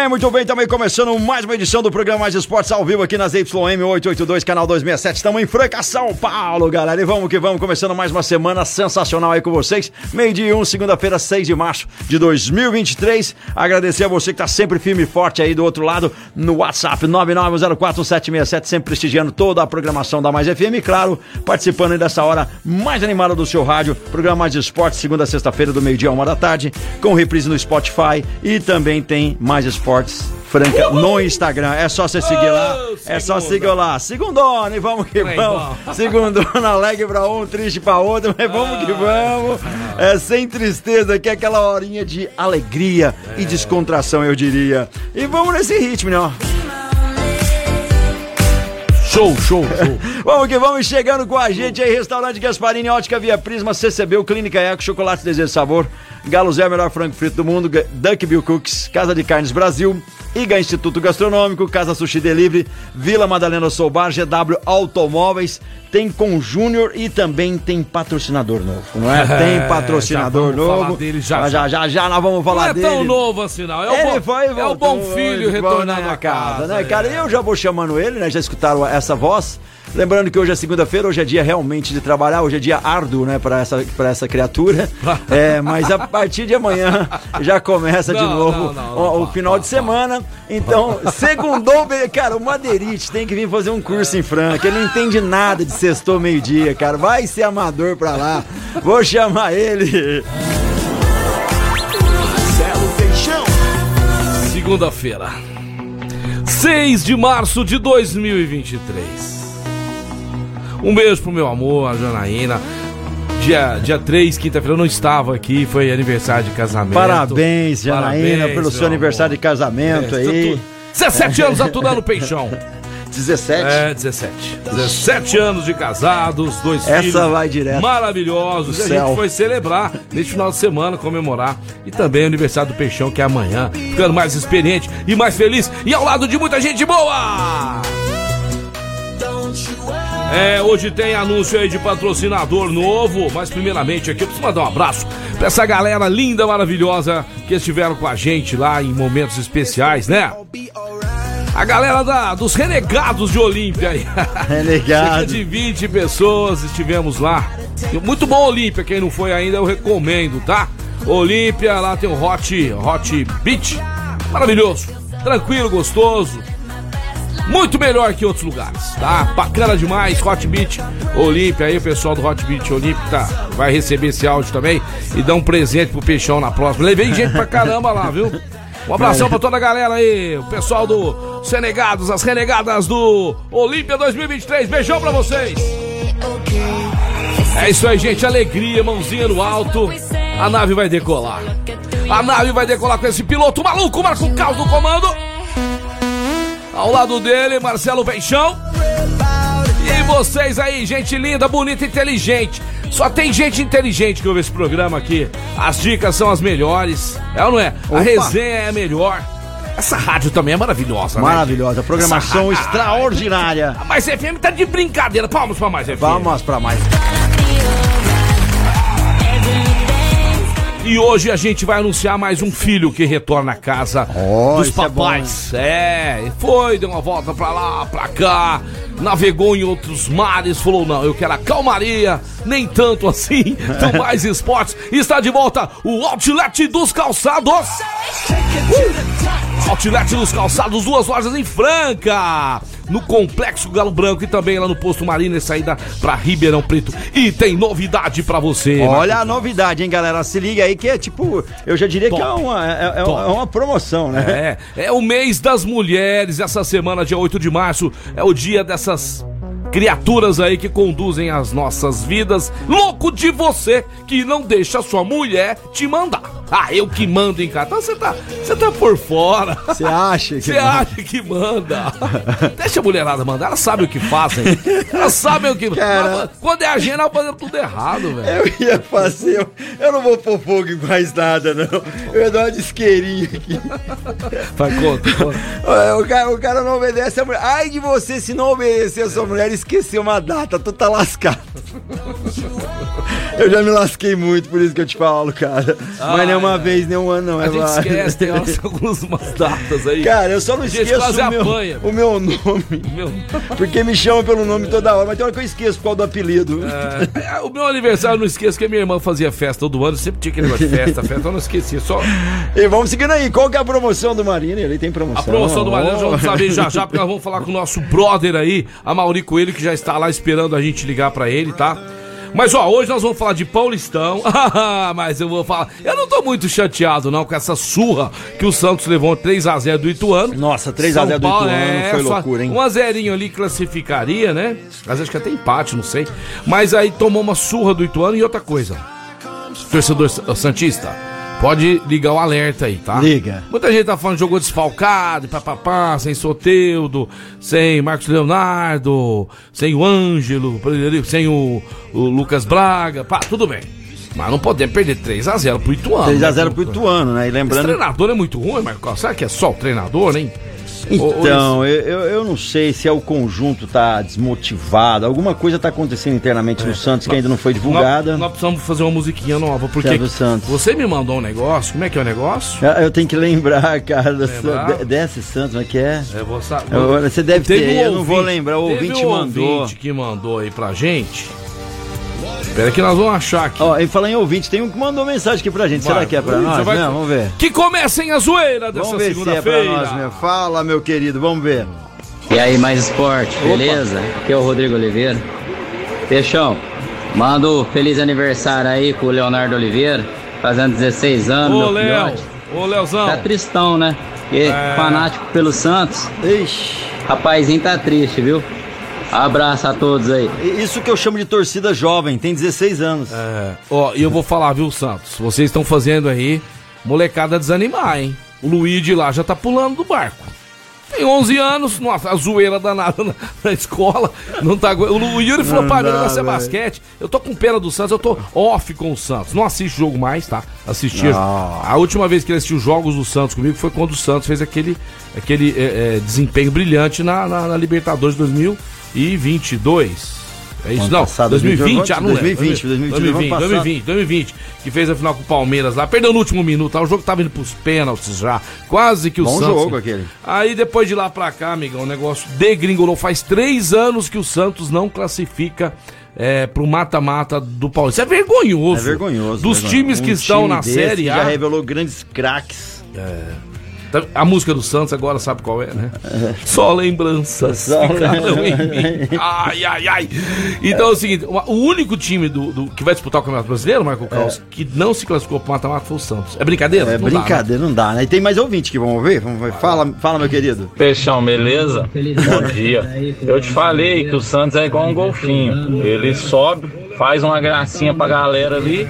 Bem, muito bem. Também começando mais uma edição do programa Mais Esportes ao vivo aqui nas YM 882, canal 267. Estamos em Franca, São Paulo, galera. E vamos que vamos, começando mais uma semana sensacional aí com vocês. Meio dia 1, segunda-feira, 6 de março de 2023. Agradecer a você que está sempre firme e forte aí do outro lado no WhatsApp 9904767, sempre prestigiando toda a programação da Mais FM. E claro, participando aí dessa hora mais animada do seu rádio. Programa Mais Esportes, segunda a sexta-feira, do meio-dia a uma da tarde, com reprise no Spotify. E também tem Mais Esportes Franca no Instagram. É só você seguir lá. É só seguir lá. Segundona, e vamos que vamos. Segundona, alegre pra um, triste pra outro, mas vamos que vamos. É sem tristeza, que é aquela horinha de alegria e descontração, eu diria. E vamos nesse ritmo, né? ó. Show, show, show. Vamos que vamos chegando com a gente aí, Restaurante Gasparini, Ótica Via Prisma, CCB, Clínica Eco, Chocolate Desejo Sabor, Galo Zé, melhor frango frito do mundo, Duck Bill Cooks, Casa de Carnes Brasil, IGA Instituto Gastronômico, Casa Sushi Delivery, Vila Madalena Soubar, GW Automóveis, tem com Júnior e também tem patrocinador novo, não é? Tem É, patrocinador já vamos falar novo. dele já, já, já, já nós vamos Não falar é dele. tão novo assim, não. É o Ele bom, é o bom filho retornando na à casa, né, é. cara? Eu já vou chamando ele, né? Já escutaram essa voz. Lembrando que hoje é segunda-feira, hoje é dia realmente de trabalhar, hoje é dia árduo, né, para essa, pra essa criatura. É, mas a partir de amanhã já começa de Não, novo não, não, o, não, o final de semana. Então, segundou, cara, o Madeirite tem que vir fazer um curso em Franca. Ele não entende nada de sextou meio-dia, cara. Vai ser amador pra lá. Vou chamar ele. Segunda-feira. 6 de março de 2023. Um beijo pro meu amor, a Janaína. Dia, dia 3, quinta-feira, eu não estava aqui, foi aniversário de casamento. Parabéns, Janaína, Parabéns, pelo seu meu aniversário de amor. casamento É, aí. tu- 17 anos aturando peixão. 17. É, 17. 17 anos de casados, dois Essa filhos. vai direto. Maravilhosos. E a gente foi celebrar neste final de semana, comemorar. E também o aniversário do Peixão, que é amanhã. Ficando mais experiente e mais feliz. E ao lado de muita gente boa! É, hoje tem anúncio aí de patrocinador novo, mas primeiramente aqui eu preciso mandar um abraço pra essa galera linda, maravilhosa que estiveram com a gente lá em momentos especiais, né? A galera da, dos renegados de Olímpia aí. Renegado. Cerca de 20 pessoas estivemos lá. Muito bom Olímpia, quem não foi ainda eu recomendo, tá? Olímpia, lá tem o Hot, Hot Beach. Maravilhoso, tranquilo, gostoso. Muito melhor que outros lugares, tá? Bacana demais, Hot Beach, Olímpia, aí o pessoal do Hot Beach Olímpia tá, vai receber esse áudio também e dar um presente pro Peixão na próxima. Levei gente pra caramba lá, viu? Um abração pra toda a galera aí, o pessoal do Senegados, as renegadas do Olímpia 2023. Beijão pra vocês! É isso aí, gente. Alegria, mãozinha no alto. A nave vai decolar. A nave vai decolar com esse piloto maluco, Marco Caos no comando. Ao lado dele, Marcelo Peixão. E vocês aí, gente linda, bonita, inteligente. Só tem gente inteligente que ouve esse programa aqui. As dicas são as melhores. É ou não é? A Opa. resenha é a melhor. Essa rádio também é maravilhosa, né? Maravilhosa, programação Essa extraordinária. A Mais FM tá de brincadeira. Palmas pra Mais FM. Vamos pra mais. E hoje a gente vai anunciar mais um filho que retorna à casa Oh, dos é bom, papais. É, foi, deu uma volta pra lá, pra cá, navegou em outros mares, falou: não, eu quero a calmaria, nem tanto assim, tem mais esportes. E está de volta o Outlet dos Calçados. Uh! Outlet dos Calçados, duas lojas em Franca. No Complexo Galo Branco e também lá no Posto Marina e saída pra Ribeirão Preto. E tem novidade pra você. Olha a novidade, hein, galera? Se liga aí que é tipo, eu já diria que é Top. uma, é, é Top. é uma promoção, né? É, é o mês das mulheres. Essa semana, dia 8 de março, é o dia dessas criaturas aí que conduzem as nossas vidas. Louco de você que não deixa sua mulher te mandar. Ah, eu que mando em casa. Então você tá, você tá por fora. Você acha que Você acha que manda? Deixa a mulherada mandar, elas sabem o que fazem. Elas sabem o que. Cara. Quando é a gente, ela fazendo tudo errado, velho. Eu ia fazer. Eu, não vou pôr fogo em mais nada, não. Eu ia dar uma disqueirinha aqui. Faz conta, O cara, o cara não obedece a mulher. Ai de você se não obedecer a sua mulher esquecer uma data, tu tá lascado. Eu já me lasquei muito, por isso que eu te falo, cara. Mas nem uma ai. vez, nem um ano, não. A é gente vários. esquece, tem umas- algumas datas aí. Cara, eu só não A gente esqueço quase o meu, apanha. o meu nome. Meu, Porque me chamam pelo nome toda hora, mas tem hora que eu esqueço causa do apelido. é, o meu aniversário eu não esqueço que a minha irmã fazia festa todo ano, sempre tinha aquele negócio de festa, festa, eu não esquecia. Só E vamos seguindo aí. Qual que é a promoção do Marina? Ele tem promoção. a promoção do Mariano, já vamos saber já já, porque nós vamos falar com o nosso brother aí, a Mauri Coelho, que já está lá esperando a gente ligar pra ele, tá? Mas ó, hoje nós vamos falar de Paulistão. Ah, Mas eu vou falar. Eu não tô muito chateado, não, com essa surra que o Santos levou 3x0 do Ituano. Nossa, 3x0 São do Ituano é, foi loucura, hein? Um a zerinho ali classificaria, né? Às vezes que até empate, não sei. Mas aí tomou uma surra do Ituano e outra coisa. Torcedor Sa- Santista, pode ligar o alerta aí, tá? Liga. Muita gente tá falando jogou desfalcado, papapá, sem Soteudo, sem Marcos Leonardo, sem o Ângelo, sem o, o Lucas Braga, pá, tudo bem. Mas não podemos perder 3x0 pro Ituano. 3x0 né? pro Ituano, né? E Esse lembrando. treinador é muito ruim, Marcos. Será que é só o treinador, hein? Então, eu, eu, eu não sei se é o conjunto tá desmotivado. Alguma coisa tá acontecendo internamente no Santos que ainda não foi divulgada. Nós, nós precisamos fazer uma musiquinha nova, porque é você me mandou um negócio, como é que é o negócio? Ah, Eu tenho que lembrar, cara, Lembrar? de- desse Santos, mas que é. Eu vou sa- Eu- você deve ter, um eu não vou ouvinte- lembrar, o ouvinte um mandou. ouvinte que mandou aí pra gente. Espera que nós vamos achar aqui. Ó, e falar em ouvinte, tem um que mandou mensagem aqui pra gente. Vai. Será que é pra nós? vai- Não, vamos ver. Que comecem a zoeira dessa Vamos ver se é pra segunda-feira. nós mesmo. Fala, meu querido, vamos ver. E aí, mais esporte, beleza? Aqui é o Rodrigo Oliveira. Peixão, manda um feliz aniversário aí com o Leonardo Oliveira, fazendo 16 anos, Ô, meu Léo. filhote. Ô, Leozão. Tá tristão, né? Porque É. fanático pelo Santos, Ixi, rapazinho tá triste, viu? Abraço a todos aí. isso que eu chamo de torcida jovem, tem 16 anos. É, ó, e eu vou falar, viu, Santos? Vocês estão fazendo aí molecada desanimar, hein? O Luigi lá já tá pulando do barco. Tem 11 anos, nossa, a zoeira danada na, na escola. Não tá O, Yuri falou, Não dá, negócio é velho. basquete. Eu tô com pena do Santos, eu tô off com o Santos. Não assisto jogo mais, tá? Assistia. Não. A última vez que ele assistiu jogos do Santos comigo foi quando o Santos fez aquele, aquele é, é, desempenho brilhante na, na, na Libertadores 2022. É isso, não. passado, 2020, ah, não lembro. 2020, 2020, 2020, ano 2020, 2020, que fez a final com o Palmeiras lá, perdeu no último minuto, tá? o jogo tava indo pros pênaltis já, quase que o Bom Santos... jogo aquele. Aí depois de lá pra cá, amigão, o negócio degringolou, faz três anos que o Santos não classifica é, pro mata-mata do Paulista, isso é vergonhoso. É vergonhoso. Dos vergonhoso. times que Um estão na Série Já A, revelou grandes craques. A música do Santos agora sabe qual é, né? Só lembranças Só ficaram em mim. Ai, ai, ai. Então é o seguinte, o único time do, do- que vai disputar o Campeonato Brasileiro, Marco Caos, que não se classificou pro mata-mata foi o Santos. É brincadeira? É Não dá, né? brincadeira, não dá, né? E tem mais ouvinte que vamos ver? Vamos ver. Fala, fala, meu querido. Peixão, beleza? Bom dia. Eu te falei que o Santos é igual um golfinho. Ele sobe, faz uma gracinha pra galera ali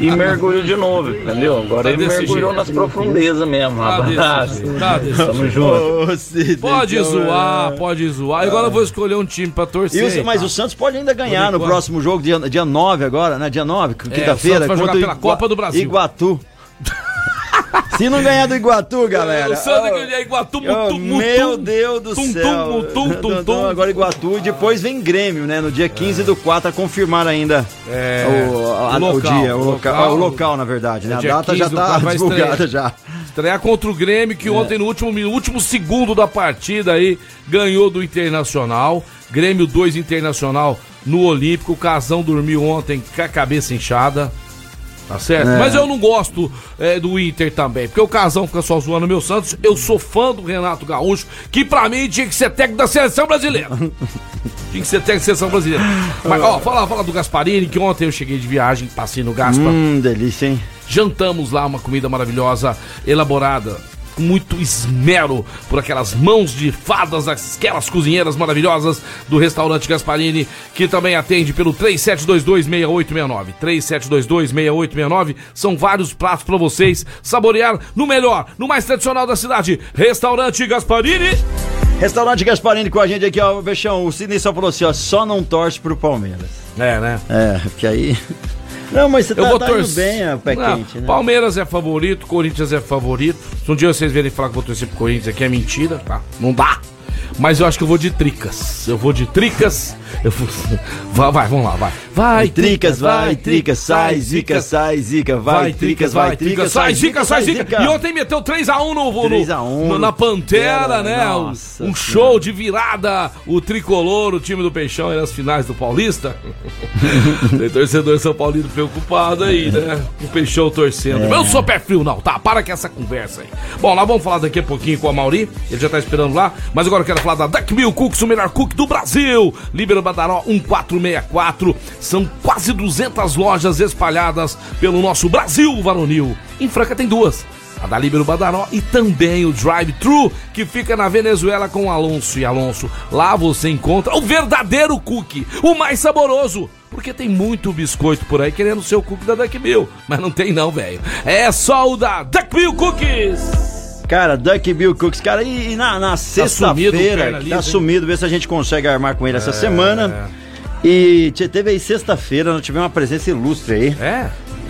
e mergulha de novo, entendeu? Agora Tá ele mergulhou jeito. nas profundezas mesmo. Tá desse Abraço. tá desse Tamo junto. Cid, Pode então, zoar, é. pode zoar. Agora eu vou escolher um time pra E torcer. o- mas tá? o Santos pode ainda ganhar no próximo jogo, dia, dia 9 agora, né? Dia 9, quinta-feira. o Santos vai jogar pela Copa do Brasil. Iguatu. Se não ganhar do Iguatu, galera. O Santos ó, ganhar Iguatu, mutum, Meu. Deus do Tum, céu. tum, tum, tum, tum. Agora Iguatu e depois vem Grêmio, né? No dia 15 do 4 a confirmar ainda É, o, a- o o local, dia, o local, local. o local, na verdade, né? A Dia data 15 já tá 4 vai divulgada já. Estrear contra o Grêmio, que ontem, no último, no último segundo da partida aí, ganhou do Internacional. Grêmio 2 Internacional no Olímpico. O Casão dormiu ontem com a cabeça inchada. Tá certo? É. Mas eu não gosto é, do Inter também, porque o Casão fica só zoando meu Santos. Eu sou fã do Renato Gaúcho, que pra mim tinha que ser técnico da seleção brasileira. tinha que ser técnico da seleção brasileira. Mas, ó, fala, fala do Gasparini, que ontem eu cheguei de viagem, passei no Gaspa. Hum, delícia, hein? Jantamos lá uma comida maravilhosa, elaborada com muito esmero por aquelas mãos de fadas, aquelas cozinheiras maravilhosas do restaurante Gasparini, que também atende pelo 37226869. 37226869 são vários pratos para vocês saborear no melhor, no mais tradicional da cidade, Restaurante Gasparini. Restaurante Gasparini com a gente aqui, ó, Bechão. O Sidney só falou assim, ó, só não torce pro Palmeiras. É, né? É, porque aí. Não, mas você Eu tá, vou tá torcer. bem, ó, pé Não, quente, né? Palmeiras é favorito, Corinthians é favorito. Se um dia vocês verem falar que vou torcer pro Corinthians aqui é mentira, tá? Não dá. Mas eu acho que eu vou de tricas. Eu vou de tricas. Eu vou... Vai, vai, vamos lá, vai. Vai, Tricas, vai, tricas, sai, zica, sai, zica, vai, tricas, vai, tricas, sai, zica, sai, zica. E ontem meteu 3x1 no, no, 3 a 1 no- na Pantera, né? Um- nossa um show de virada. O tricolor, o time do Peixão, aí nas finais do Paulista. Tem torcedor São Paulino preocupado aí, né? O Peixão torcendo. É. Eu sou pé frio, não, tá? Para com essa conversa aí. Bom, nós vamos falar daqui a pouquinho com a Mauri. Ele já tá esperando lá. Mas agora eu quero falar da Duck Mill Cooks, o melhor cook do Brasil. Líbero Badaró 1464. São quase 200 lojas espalhadas pelo nosso Brasil varonil. Em Franca tem duas. A da Líbero Badaró e também o Drive Thru, que fica na Venezuela com Alonso e Alonso. Lá você encontra o verdadeiro cookie, o mais saboroso. Porque tem muito biscoito por aí querendo ser o cookie da Duck Bill. Mas não tem não, velho. É só o da Duck Bill Cookies. Cara, Duck Bill Cooks, cara, e, e na, na sexta-feira, tá sumido, ver se a gente consegue armar com ele É. essa semana. E teve aí sexta-feira, nós tivemos uma presença ilustre aí. É?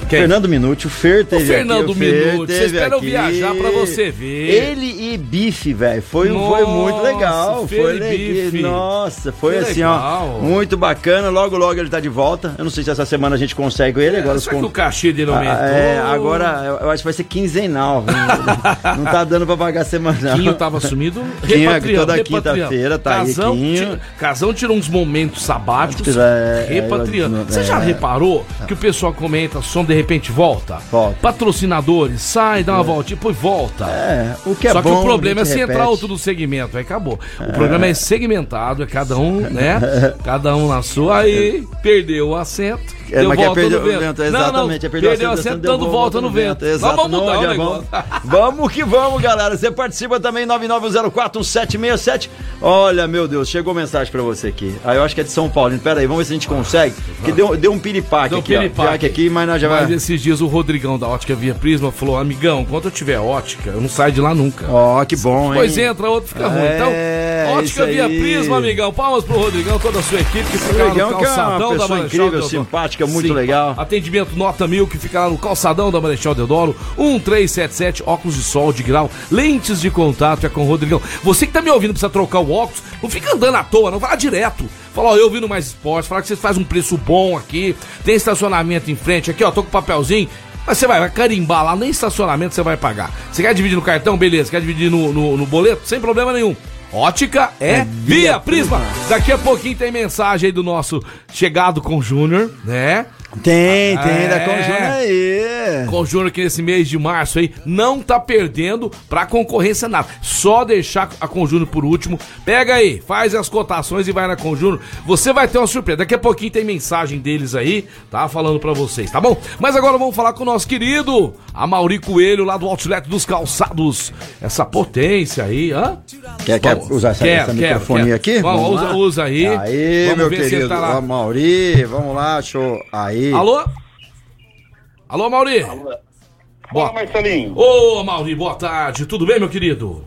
Quem? Fernando Minuti, o Fer teve Fernando aqui. o Fer Minuti, teve você espera eu aqui. viajar pra você ver. Ele e Bife, velho, foi, foi muito legal. Fer Foi e legal. Bife. Nossa, foi Que assim, legal. ó, muito bacana. Logo, logo ele tá de volta. Eu não sei se essa semana a gente consegue ele. Agora os Será con- o cachê dele aumentou? Ah, É, agora eu, acho que vai ser quinzenal. não tá dando pra pagar semanal. Quinho tava sumido, Quinho, toda quinta-feira tá aí, Casão, Quinho. ti- Casão tirou uns momentos sabáticos, é- é, repatriando. é, Você já é. reparou que o pessoal comenta, o som de repente volta? Volta. Patrocinadores, sai, dá uma voltinha, depois volta. É, o que é Só bom. que o problema é entrar repete. outro do segmento, aí acabou. O programa é segmentado, é cada um, né? Cada um na sua, aí perdeu o assento. É, deu mas volta perder no o vento. vento, Não, não, exatamente. é perder perdeu o assento, assento deu dando volta no vento. Nós Exato, vamos não, mudar o já negócio. vamos. Vamos que vamos, galera. Você participa também, 99041767. Olha, meu Deus, chegou mensagem pra você aqui. Aí eu acho que é de São Paulo. Pera aí, vamos ver se a gente consegue. Que deu, deu um piripaque Deu um aqui, piripaque. aqui, mas nós já Mas vai... esses dias o Rodrigão da Ótica Via Prisma falou: Amigão, quando eu tiver ótica, eu não saio de lá nunca. Ó, que bom, hein? Pois entra, outro fica ruim. É, Então, Ótica Via. Prisma, amigão. Palmas pro Rodrigão, toda a sua equipe que fica lá Rodrigão, no que é uma calçadão da pessoa Marechal incrível, Deodoro. simpática, muito legal. Atendimento nota mil que fica lá no calçadão da Marechal Deodoro. 1377, óculos de sol de grau, lentes de contato é com o Rodrigão. Você que tá me ouvindo precisa trocar o óculos, não fica andando à toa, não, vai lá direto. Fala, ó, eu vi no Mais Esporte, fala que vocês fazem um preço bom aqui, tem estacionamento em frente aqui, ó, tô com papelzinho. Mas você vai, vai carimbar lá, nem estacionamento você vai pagar. Você quer dividir no cartão? Beleza. Quer dividir no, no, no boleto? Sem problema nenhum. Ótica é, via Prisma. Daqui a pouquinho tem mensagem aí do nosso chegado com o Júnior, né? Tem, tem, da É. Conjuna aí. Júnior que nesse mês de março aí não tá perdendo pra concorrência nada. Só deixar a Conjúnior por último. Pega aí, faz as cotações e vai na Conjúnior. Você vai ter uma surpresa. Daqui a pouquinho tem mensagem deles aí, tá? Falando pra vocês, tá bom? Mas agora vamos falar com o nosso querido Amauri Coelho lá do Outlet dos Calçados. Essa potência aí, hã? Quer, quer Vamos. usar essa, Quero, essa quero, microfonia quero. aqui? Vamos, usa- lá? usa aí. Aí, Vamos meu querido. tá lá. Mauri, vamos lá, show. Aí. Alô? Alô, Mauri? Fala, Marcelinho. Ô, Mauri, boa tarde. Tudo bem, meu querido?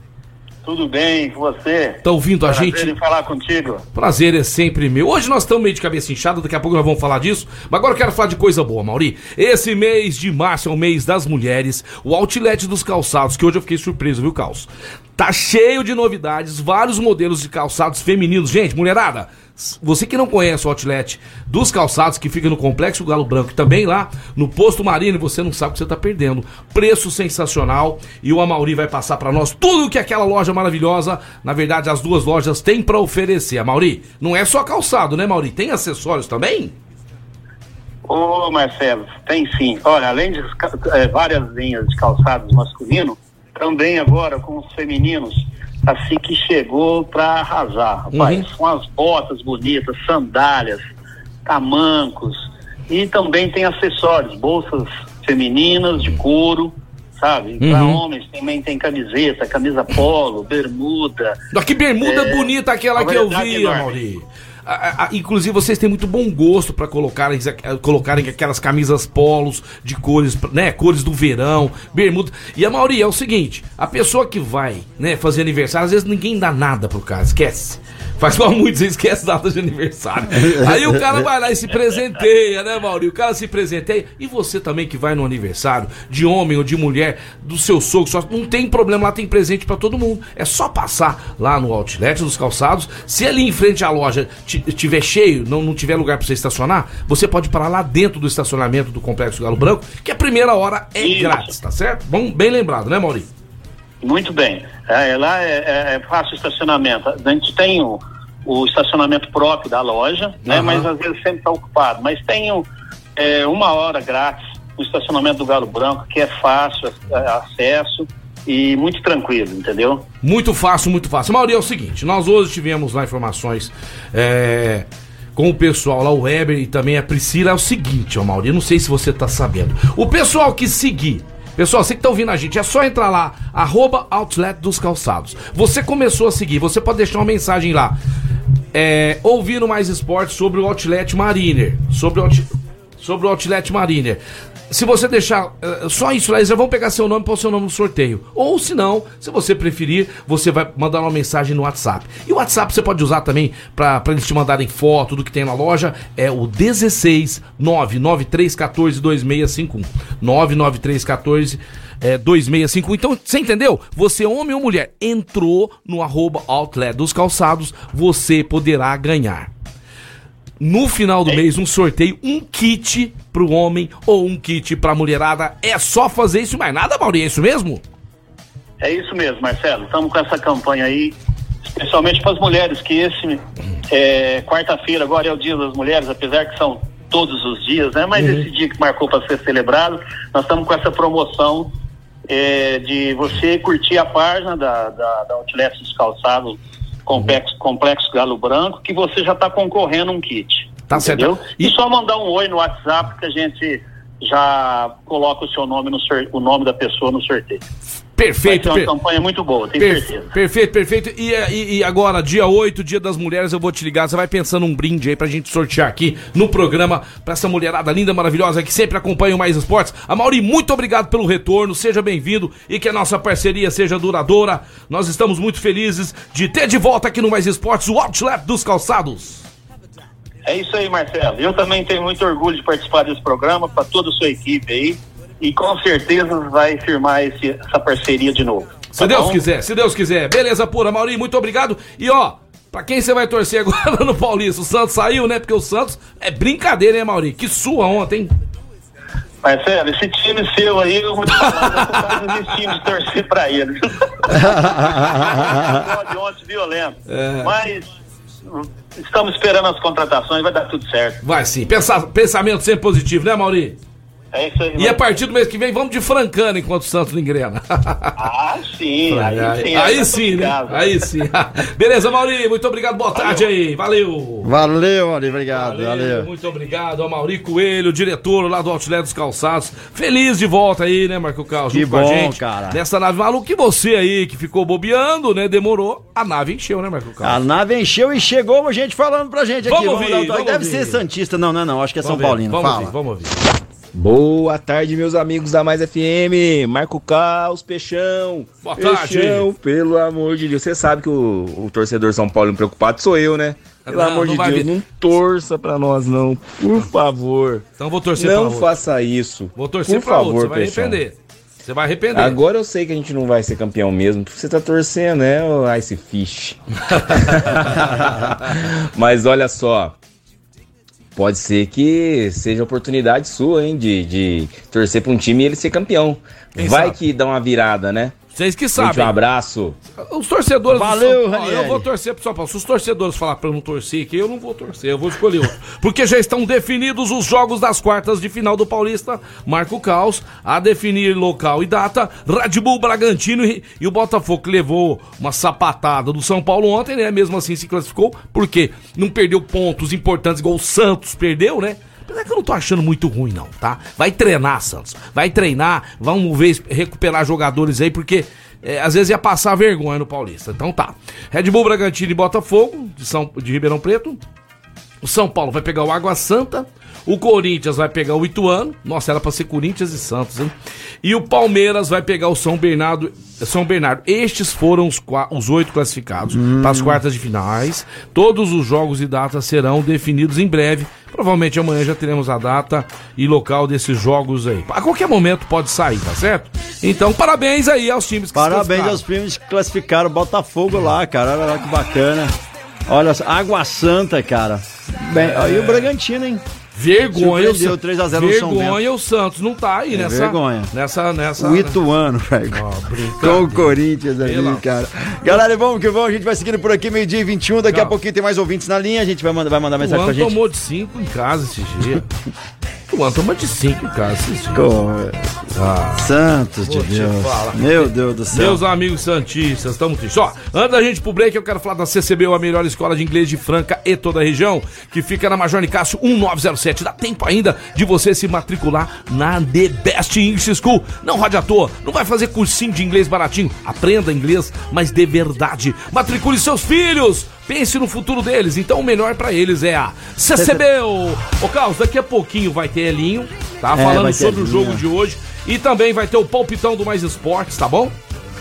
Tudo bem com você? Tá ouvindo a Prazer gente? em falar contigo. Prazer é sempre meu. Hoje nós estamos meio de cabeça inchada, daqui a pouco nós vamos falar disso. Mas agora eu quero falar de coisa boa, Mauri. Esse mês de março é o mês das mulheres. O Outlet dos Calçados, que hoje eu fiquei surpreso, viu, Calço? Tá cheio de novidades, vários modelos de calçados femininos. Gente, mulherada, você que não conhece o Outlet dos Calçados, que fica no Complexo Galo Branco, também lá no Posto Marino, você não sabe o que você tá perdendo. Preço sensacional. E o Amauri vai passar pra nós tudo que aquela loja maravilhosa, na verdade, as duas lojas têm pra oferecer. Mauri, não é só calçado, né, Mauri? Tem acessórios também? Ô, Marcelo, tem sim. Olha, além de eh, várias linhas de calçados masculino, também agora com os femininos, assim que chegou para arrasar, rapaz. Uhum. Com as botas bonitas, sandálias, tamancos e também tem acessórios, bolsas femininas de couro, sabe? Para homens também tem camiseta, camisa polo, bermuda. Que bermuda É, bonita aquela que eu vi. Mauri. A- a- inclusive, vocês têm muito bom gosto pra colocarem, colocarem aquelas camisas polos de cores, né? Cores do verão, bermuda. E a Mauri, é o seguinte: a pessoa que vai, né, fazer aniversário, às vezes ninguém dá nada pro cara, esquece. Faz igual muitos, você esquece data de aniversário. Aí o cara vai lá e se presenteia, né, Mauri? O cara se presenteia. E você também que vai no aniversário, de homem ou de mulher, do seu sogro, só, não tem problema, lá tem presente pra todo mundo. É só passar lá no outlet dos calçados. Se ali em frente à loja ti- tiver cheio, não, não tiver lugar pra você estacionar, você pode parar lá dentro do estacionamento do Complexo Galo Branco, que a primeira hora é Isso. grátis, tá certo? Bom, bem lembrado, né, Mauri? Muito bem. É, lá é, é- é fácil estacionamento. A gente tem o, o estacionamento próprio da loja, né? Mas às vezes sempre está ocupado. Mas tem o, é, uma hora grátis o estacionamento do Galo Branco, que é fácil é, acesso e muito tranquilo, entendeu? Muito fácil, muito fácil. Mauri, é o seguinte, nós hoje tivemos lá informações é, com o pessoal lá, o Weber e também a Priscila. É o seguinte, ó, Mauri, eu não sei se você tá sabendo. O pessoal que seguir. Pessoal, você que tá ouvindo a gente, é só entrar lá, arroba Outlet dos Calçados. Você começou a seguir, você pode deixar uma mensagem lá. É, ouvindo mais esportes sobre o Outlet Mariner. Sobre o, sobre o Outlet Mariner. Se você deixar eh, só isso lá, eles já vão pegar seu nome e pôr seu nome no sorteio. Ou se não, se você preferir, você vai mandar uma mensagem no WhatsApp. E o WhatsApp você pode usar também para eles te mandarem foto do que tem na loja. É o 16 99314 2651. 99314 é, 2651. Então, você entendeu? Você, homem ou mulher, entrou no arroba outlet dos calçados, você poderá ganhar no final do mês um sorteio, um kit pro homem ou um kit pra mulherada. É só fazer isso mais nada, Mauri, é isso mesmo? É isso mesmo, Marcelo. Estamos com essa campanha aí, especialmente para as mulheres, que esse é, quarta-feira agora é o Dia das Mulheres, apesar que são todos os dias, né? Mas esse dia que marcou para ser celebrado, nós estamos com essa promoção é, de você curtir a página da, da, da Outlet dos Calçados Complexo, Complexo Galo Branco, que você já está concorrendo um kit. Tá certo. entendeu? E- E só mandar um oi no WhatsApp que a gente já coloca o seu nome no o nome da pessoa no sorteio. Perfeito, Vai uma campanha muito boa, tenho certeza. perfeito, perfeito. E, e- e agora, dia 8, dia das mulheres, eu vou te ligar. Você vai pensando um brinde aí pra gente sortear aqui no programa pra essa mulherada linda, maravilhosa que sempre acompanha o Mais Esportes. A Mauri, muito obrigado pelo retorno, seja bem-vindo e que a nossa parceria seja duradoura. Nós estamos muito felizes de ter de volta aqui no Mais Esportes o Outlet dos Calçados. É isso aí, Marcelo. Eu também tenho muito orgulho de participar desse programa, para toda a sua equipe aí. E com certeza vai firmar esse- essa parceria de novo. Se Tá Deus bom? quiser, se Deus quiser. Beleza pura, Mauri, muito obrigado. E ó, pra quem você vai torcer agora no Paulista? O Santos saiu, né? Porque o Santos é brincadeira, hein, Mauri? Que sua ontem? Marcelo, esse time seu aí, eu vou te falar, eu tô desistindo de torcer pra ele. de ontem violento. É. Mas estamos esperando as contratações, vai dar tudo certo. Vai sim. Pensa- pensamento sempre positivo, né, Mauri? É isso aí. E a Marcelo. partir do mês que vem, vamos de Francana enquanto o Santos não engrena. Ah, sim. Aí, sim, aí tá sim, tudo né? em casa. Aí sim. Beleza, Mauri, muito obrigado. Boa tarde aí. Valeu. Valeu, Mauri, obrigado, Valeu, valeu. Muito obrigado ao Mauri Coelho, diretor lá do Outlet dos Calçados. Feliz de volta aí, né, Marco Carlos? Que junto com a bom, gente. cara. Nessa nave maluca. E você aí que ficou bobeando, né? Demorou. A nave encheu, né, Marco A Carlos? nave encheu e chegou gente falando pra gente aqui. Vamos ouvir, dar o toque. vamos Deve ouvir. ser Santista, não, não, não. Acho que é São Vamos ver, Paulino. Vamos Fala. ouvir, vamos ouvir. Boa tarde, meus amigos da Mais FM. Marco Caos, Peixão. Boa tarde. Peixão, pelo amor de Deus. Você sabe que o, o torcedor São Paulo preocupado sou eu, né? Pelo Não, amor não de Deus, vir. não torça pra nós, não. Por favor. Então vou torcer pra Não outro. faça isso. Vou torcer Por pra outro. favor, Você vai Peixão. arrepender. Você vai arrepender. Agora eu sei que a gente não vai ser campeão mesmo, porque você tá torcendo, né, o Ice Fish? Mas olha só, pode ser que seja oportunidade sua, hein, de, de torcer pra um time e ele ser campeão. Quem vai sabe? que dá uma virada, né? Vocês que sabem. um abraço. Os torcedores Valeu, do São eu vou torcer pro São Paulo. Se os torcedores falar pra eu não torcer aqui, eu não vou torcer, eu vou escolher outro. Porque já estão definidos os jogos das quartas de final do Paulista. Marco Caos, a definir local e data. Red Bull Bragantino e, e o Botafogo que levou uma sapatada do São Paulo ontem, né? Mesmo assim se classificou, porque não perdeu pontos importantes igual o Santos perdeu, né? Apesar que eu não tô achando muito ruim, não, tá? Vai treinar, Santos. Vai treinar, vamos ver, recuperar jogadores aí, porque é, às vezes ia passar vergonha no Paulista. Então tá. Red Bull Bragantino e Botafogo, de, São, de Ribeirão Preto. O São Paulo vai pegar o Água Santa. O Corinthians vai pegar o Ituano. Nossa, era pra ser Corinthians e Santos, hein? E o Palmeiras vai pegar o São Bernardo. São Bernardo. Estes foram os, os oito classificados Hum. para as quartas de finais. Todos os jogos e datas serão definidos em breve. Provavelmente amanhã já teremos a data e local desses jogos aí. A qualquer momento pode sair, tá certo? Então, parabéns aí aos times que Parabéns aos times que classificaram o Botafogo lá, cara. Olha lá que bacana. Olha, só, Água Santa, cara. Bem, e o Bragantino, hein? Vergonha, o San- 3 a 0 no São Vergonha, o Santos não tá aí É nessa. vergonha. Nessa, nessa. O Ituano, velho. Brincadeira. Com o Corinthians ali, Pela- cara. Galera, vamos que vamos. A gente vai seguindo por aqui, meio-dia e 21. Daqui a pouquinho tem mais ouvintes na linha. A gente vai mandar, vai mandar O mensagem pra Luan gente. tomou de 5 em casa esse dia. Luan tomou de 5 em casa esse dia. Pô, Ah. Santos de Deus. falar. Meu Deus do céu. Meus amigos santistas, estamos tristes. Ó, antes da gente pro break, eu quero falar da CCBU, a melhor escola de inglês de Franca e toda a região, que fica na Major Nicásio 1907. Dá tempo ainda de você se matricular na The Best English School. Não rode à toa, não vai fazer cursinho de inglês baratinho. Aprenda inglês, mas de verdade. Matricule seus filhos. Pense no futuro deles, então o melhor pra eles é a CCBU. Ô, Carlos, daqui a pouquinho vai ter Elinho, tá? É, Falando sobre o jogo de hoje. E também vai ter o palpitão do Mais Esportes, tá bom?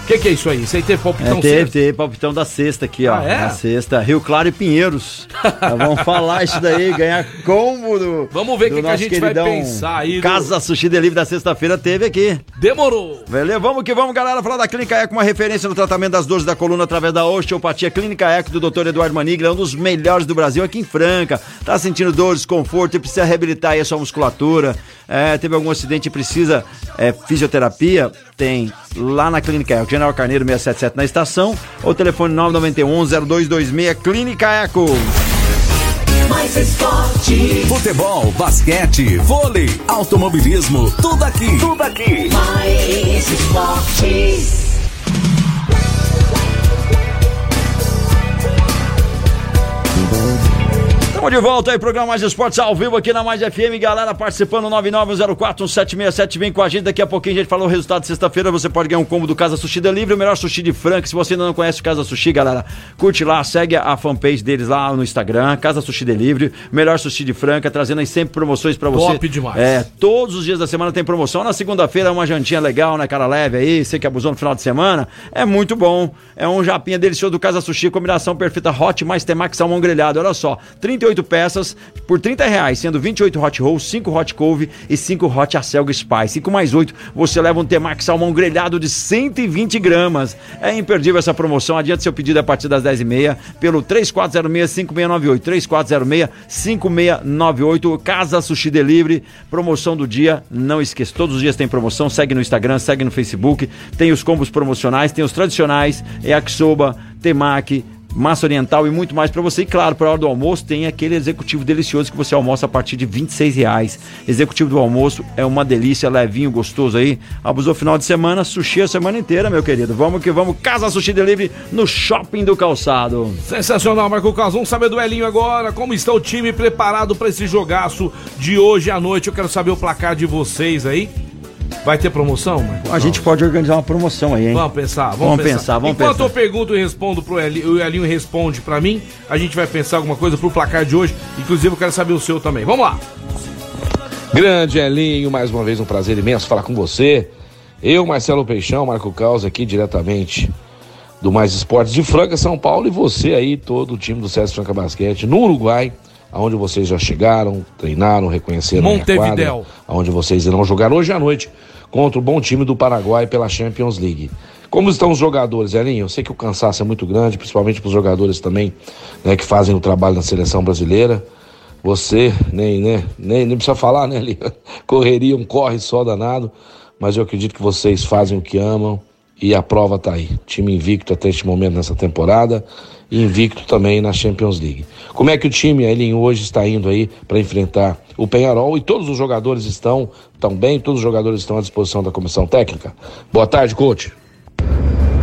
O que, que é isso aí? Isso aí teve palpitão É, teve, cedo? teve palpitão da sexta aqui, ó. Ah, é? Na sexta, Rio Claro e Pinheiros. Nós vamos falar isso daí, ganhar combo do. Vamos ver o que que a gente vai queridão pensar aí do- Casa Sushi Delivery da sexta-feira teve aqui. Demorou! Beleza? Vamos que vamos, galera. Falar da Clínica Eco, uma referência no tratamento das dores da coluna através da osteopatia. Clínica Eco do Dr. Eduardo Manigla, um dos melhores do Brasil aqui em Franca. Tá sentindo dores, desconforto e precisa reabilitar aí a sua musculatura. É, teve algum acidente e precisa é, fisioterapia? Tem lá na Clínica Eco, General Carneiro 677 na estação, ou telefone 991-0226, Clínica Eco. Mais esporte, Futebol, basquete, vôlei, automobilismo, tudo aqui. Tudo aqui. mais esportes. Estamos de volta aí, programa Mais Esportes ao vivo aqui na Mais FM, galera participando 99041767, vem com a gente, daqui a pouquinho a gente falou o resultado de sexta-feira, você pode ganhar um combo do Casa Sushi Delivery, o melhor sushi de Franca, se você ainda não conhece o Casa Sushi, galera, curte lá, segue a fanpage deles lá no Instagram, Casa Sushi Delivery, melhor sushi de Franca, trazendo aí sempre promoções pra você. Top demais. É, todos os dias da semana tem promoção, na segunda-feira é uma jantinha legal, né, cara leve aí, você que abusou no final de semana, é muito bom, é um japinha delicioso do Casa Sushi, combinação perfeita, hot mais temaki salmão grelhado, olha só, 38 peças por 30 reais, sendo 28 hot rolls, 5 hot couve e 5 hot acelga spice. E com mais 8, você leva um temaki salmão grelhado de 120 gramas. É imperdível essa promoção, adianta seu pedido a partir das 10h30 pelo 3406-5698, 3406-5698, Casa Sushi Delivery, promoção do dia, não esqueça, todos os dias tem promoção, segue no Instagram, segue no Facebook, tem os combos promocionais, tem os tradicionais, é yakisoba, temaki, massa oriental e muito mais para você. E claro, para hora do almoço tem aquele executivo delicioso que você almoça a partir de 26 reais. Executivo do almoço é uma delícia, levinho, gostoso aí. Abusou final de semana, sushi a semana inteira, meu querido. Vamos que vamos, Casa Sushi Delivery no Shopping do Calçado. Sensacional, Marco Carlos. Vamos saber do Elinho agora. Como está o time preparado para esse jogaço de hoje à noite? Eu quero saber o placar de vocês aí. Vai ter promoção, Marco A gente pode organizar uma promoção aí, hein? Vamos pensar, vamos, Vamos pensar, vamos Enquanto pensar. eu pergunto e respondo pro Elinho, o Elinho responde pra mim, a gente vai pensar alguma coisa pro placar de hoje. Inclusive, eu quero saber o seu também. Vamos lá. Grande Elinho, mais uma vez um prazer imenso falar com você. Eu, Marcelo Peixão, Marco Caos aqui diretamente do Mais Esportes de Franca, São Paulo, e você aí, todo o time do César Franca Basquete no Uruguai, aonde vocês já chegaram, treinaram, reconheceram Montevidéu. quadra, aonde vocês irão jogar hoje à noite contra o bom time do Paraguai pela Champions League. Como estão os jogadores, Elinho? Eu sei que o cansaço é muito grande, principalmente para os jogadores também né, que fazem o trabalho na seleção brasileira. Você nem, né, nem, nem precisa falar, né, Elinho? Correria, um corre só danado, mas eu acredito que vocês fazem o que amam e a prova tá aí. Time invicto até este momento nessa temporada invicto também na Champions League. Como é que o time, Elinho, hoje está indo aí para enfrentar o Penharol e todos os jogadores estão tão bem, todos os jogadores estão à disposição da comissão técnica? Boa tarde, coach.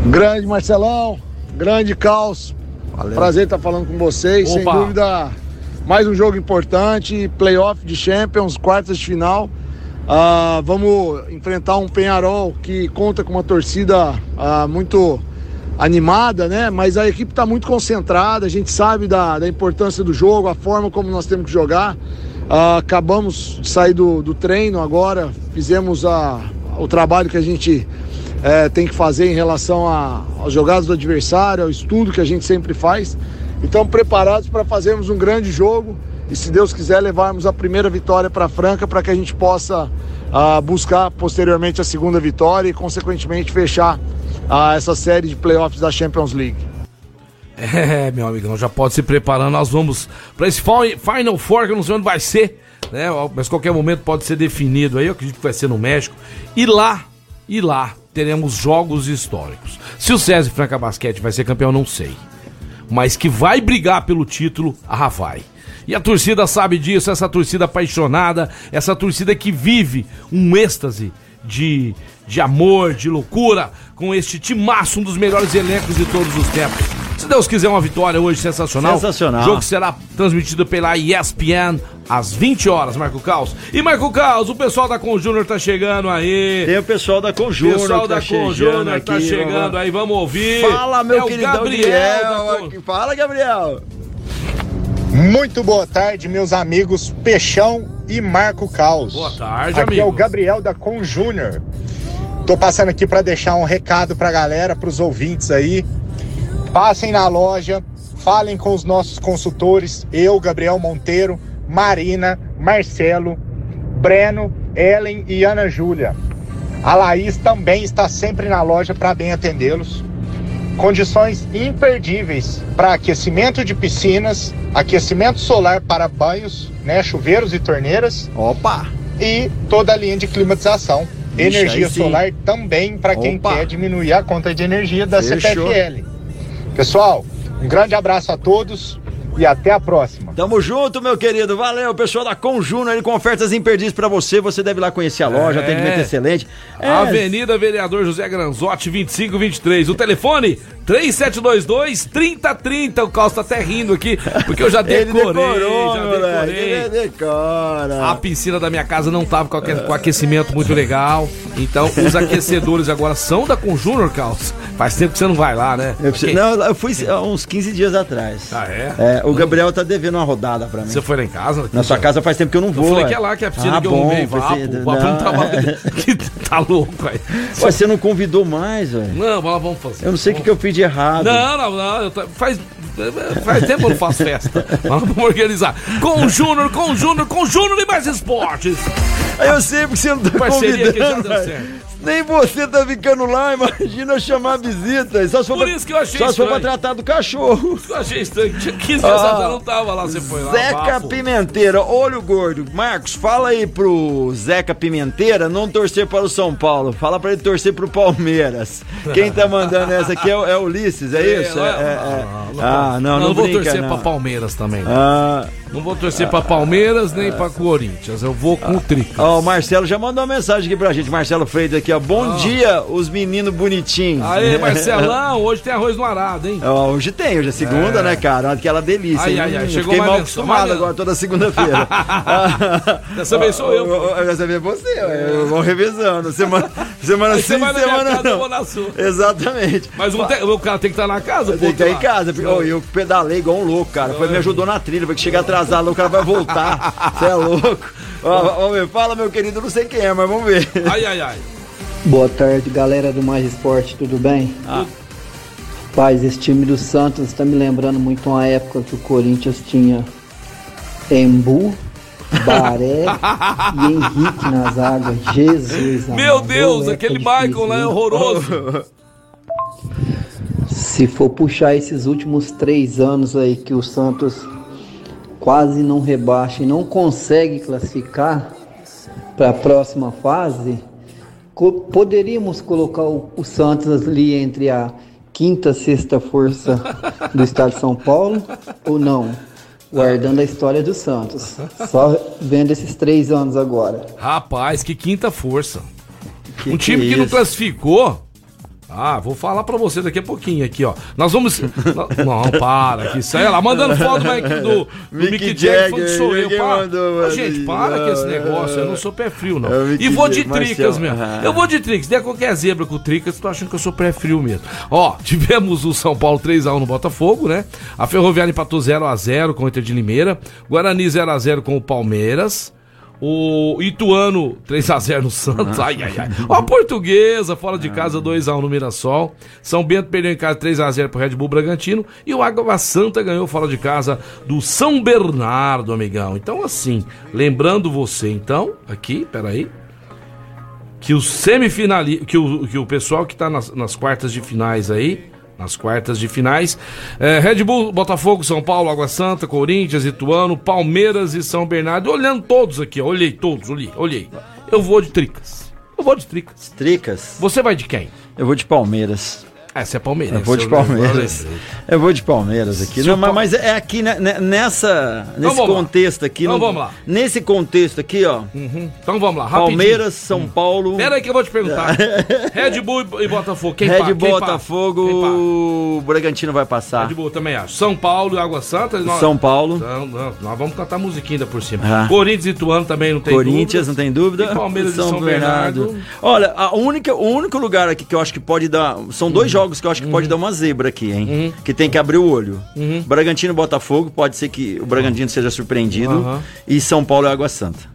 Grande Marcelão, grande Caos. Prazer estar falando com vocês. Sem Opa. dúvida, mais um jogo importante, playoff de Champions, quartas de final. Ah, vamos enfrentar um Penharol que conta com uma torcida ah, muito animada, né? Mas a equipe está muito concentrada, a gente sabe da, da importância do jogo, a forma como nós temos que jogar. Ah, acabamos de sair do, do treino agora, fizemos a, o trabalho que a gente eh, tem que fazer em relação aos jogados do adversário, ao estudo que a gente sempre faz. Então, preparados para fazermos um grande jogo e, se Deus quiser, levarmos a primeira vitória para Franca para que a gente possa ah, buscar posteriormente a segunda vitória e, consequentemente, fechar ah, essa série de playoffs da Champions League. É, meu amigão, já pode se preparando. Nós vamos para esse fi- Final Four, que eu não sei onde vai ser, né? Mas qualquer momento pode ser definido aí. Eu acredito que vai ser no México. E lá, e lá, teremos jogos históricos. Se o César Franca Basquete vai ser campeão, não sei. Mas que vai brigar pelo título, ah, vai. E a torcida sabe disso, essa torcida apaixonada, essa torcida que vive um êxtase de, de amor, de loucura, com este timaço, um dos melhores elencos de todos os tempos. Se Deus quiser uma vitória hoje sensacional. Sensacional. O jogo será transmitido pela ESPN às 20 horas, Marco Caos. E Marco Caos, o pessoal da Conjúnior tá chegando aí. Tem o pessoal da Conjúnior pessoal que da tá Conjúnior tá aqui, chegando vamos- aí, vamos ouvir. Fala, meu É o queridão Gabriel. Fala, Gabriel. Muito boa tarde, meus amigos Peixão e Marco Caos. Boa tarde, Aqui é o. Gabriel da Com Júnior. Tô passando aqui para deixar um recado pra galera, pros ouvintes aí. Passem na loja, falem com os nossos consultores, eu, Gabriel Monteiro, Marina, Marcelo, Breno, Ellen e Ana Júlia. A Laís também está sempre na loja para bem atendê-los. Condições imperdíveis para aquecimento de piscinas, aquecimento solar para banhos, né, chuveiros e torneiras. Opa! E toda a linha de climatização. Ixi, energia solar também para quem quer diminuir a conta de energia da Fechou. CPFL. Pessoal, um grande abraço a todos e até a próxima. Tamo junto, meu querido. Valeu, pessoal da Conjúnior, ele com ofertas imperdíveis pra você. Você deve ir lá conhecer a loja, É. atendimento excelente. É, Avenida Vereador José Granzotti, 2523. O telefone 3722-3030. O Caos tá até rindo aqui, porque eu já Ele decorei. decorou, já decorei. Ele decora. A piscina da minha casa não tava com, aque- com aquecimento muito legal. Então, os aquecedores agora são da Conjunor, Caos. Faz tempo que você não vai lá, né? Eu preciso- Não, eu fui há uns 15 dias atrás. Ah, é? É, o Gabriel tá devendo uma rodada pra mim. Você foi lá em casa? Na sua casa faz tempo que eu não vou. Eu falei ué. que é lá que é a piscina ah, que eu bom, arrumei, Vapo. O Vapo não tava lá. Que tá louco, velho. Ué, você não convidou mais, velho. Não, vamos vamos fazer. Eu não sei o que, que eu fiz de errado. Não, não, não. faz, faz tempo que eu não faço festa. Vamos organizar. Com o Júnior, com o Júnior, com o Júnior e mais esportes. Aí eu sei porque você não tá Parceria que já convidando. deu certo. Nem você tá ficando lá, imagina eu chamar visita. Só se for Por pra- isso que eu achei Só se for pra estranho. tratar do cachorro. Eu achei estranho. Tinha 15 dias Ah, não tava lá, você foi lá. Zeca bafo. Pimenteira, olho gordo. Marcos, fala aí pro Zeca Pimenteira não torcer para o São Paulo. Fala pra ele torcer pro Palmeiras. Quem tá mandando essa aqui é, o- é Ulisses, é isso? não, É- é- é. não, Ah, não, não, não vou brinca, torcer não. pra Palmeiras também. não. Ah, Não vou torcer pra Palmeiras nem pra Corinthians. Eu vou com o Tricas. ó, o Marcelo já mandou uma mensagem aqui pra gente. Marcelo Freitas aqui, ó. Bom Ah. dia, os meninos bonitinhos. Aê, Marcelão, hoje tem arroz no arado, hein? Ó, hoje tem, hoje é segunda, É. né, cara? Aquela delícia. Ai, hein? ai, ai, Eu chegou Fiquei mais mal acostumado agora toda segunda-feira. Dessa vez sou eu. Dessa vez é você, eu vou revezando. Semana, semana Aí sim, você vai na minha semana casa, eu não. vou na sua. Exatamente. Mas um te- o cara tem que estar na casa, pô. tenho que estar em casa. porque, ó, eu pedalei igual um louco, cara. Foi, me ajudou na trilha. Foi que chegar atrasado, o cara vai voltar. Você é louco. Ó, Vamos ver. Fala, meu querido. Não sei quem é, mas vamos ver. Ai, ai, ai. Boa tarde, galera do Mais Esporte, tudo bem? Ah. Paz, esse time do Santos está me lembrando muito uma época que o Corinthians tinha Embu, Baré e Henrique na zaga. Jesus, Meu amado, Deus, aquele difícil, Michael lá é horroroso. Se for puxar esses últimos três anos aí que o Santos quase não rebaixa e não consegue classificar para a próxima fase, poderíamos colocar o, Santos ali entre a quinta, sexta força do estado de São Paulo ou não? Guardando a história do Santos. Só vendo esses três anos agora. Rapaz, que quinta força. Que um time que que, é não classificou Ah, vou falar pra você daqui a pouquinho aqui, ó. Nós vamos. Não, para, que isso aí. Ela mandando foto do, do, do Mick Mick Jagger, falando que sou eu. Para. mandou, Ô, mano. gente, para Não, com esse é, negócio. Eu não sou pé frio, não. É E vou de tricas mesmo. Ah. Eu vou de tricas. Der qualquer zebra com tricas, tô achando que eu sou pé frio mesmo. Ó, tivemos o São Paulo 3x1 no Botafogo, né? A Ferroviária empatou 0x0 com o Inter de Limeira. Guarani 0x0 com o Palmeiras. O Ituano 3x0 no Santos. Ai, ai, ai. Ó, a Portuguesa fora de casa 2x1 no Mirassol. São Bento perdeu em casa 3x0 pro Red Bull Bragantino. E o Água Santa ganhou fora de casa do São Bernardo, amigão. Então, assim, lembrando você, então, aqui, peraí. Que o semifinali... que, o, que o pessoal que tá nas, nas quartas de finais aí. Nas quartas de finais. é, Red Bull, Botafogo, São Paulo, Água Santa, Corinthians, Ituano, Palmeiras e São Bernardo. Olhando todos aqui, ó. Olhei todos, olhei, olhei. Eu vou de Tricas. Eu vou de Tricas. Tricas? Você vai de quem? Eu vou de Palmeiras. Ah, você é Palmeiras. Eu vou de Palmeiras. Eu vou de Palmeiras aqui. Não, mas, mas é aqui né, né, nessa nesse vamos lá. contexto aqui. Então não- vamos lá. Nesse contexto aqui, ó. Então vamos lá, rapidinho. Palmeiras, São Paulo. Pera aí que eu vou te perguntar. Red Bull e Botafogo, quem Red quem Bull, Botafogo, o Bragantino vai passar. Red Bull também acho. São Paulo e Água Santa. nós- São Paulo. Não, não, nós vamos cantar musiquinha ainda por cima. Ah. Corinthians e Ituano também não tem Corinthians, dúvida. não tem dúvida. E Palmeiras e São, Bernardo. Olha, a única, o único lugar aqui que eu acho que pode dar. São Uhum. dois jogos que eu acho que pode dar uma zebra aqui, hein? Que tem que abrir o olho. Uhum. Bragantino e Botafogo, pode ser que o Bragantino seja surpreendido. Aham. E São Paulo e Água Santa.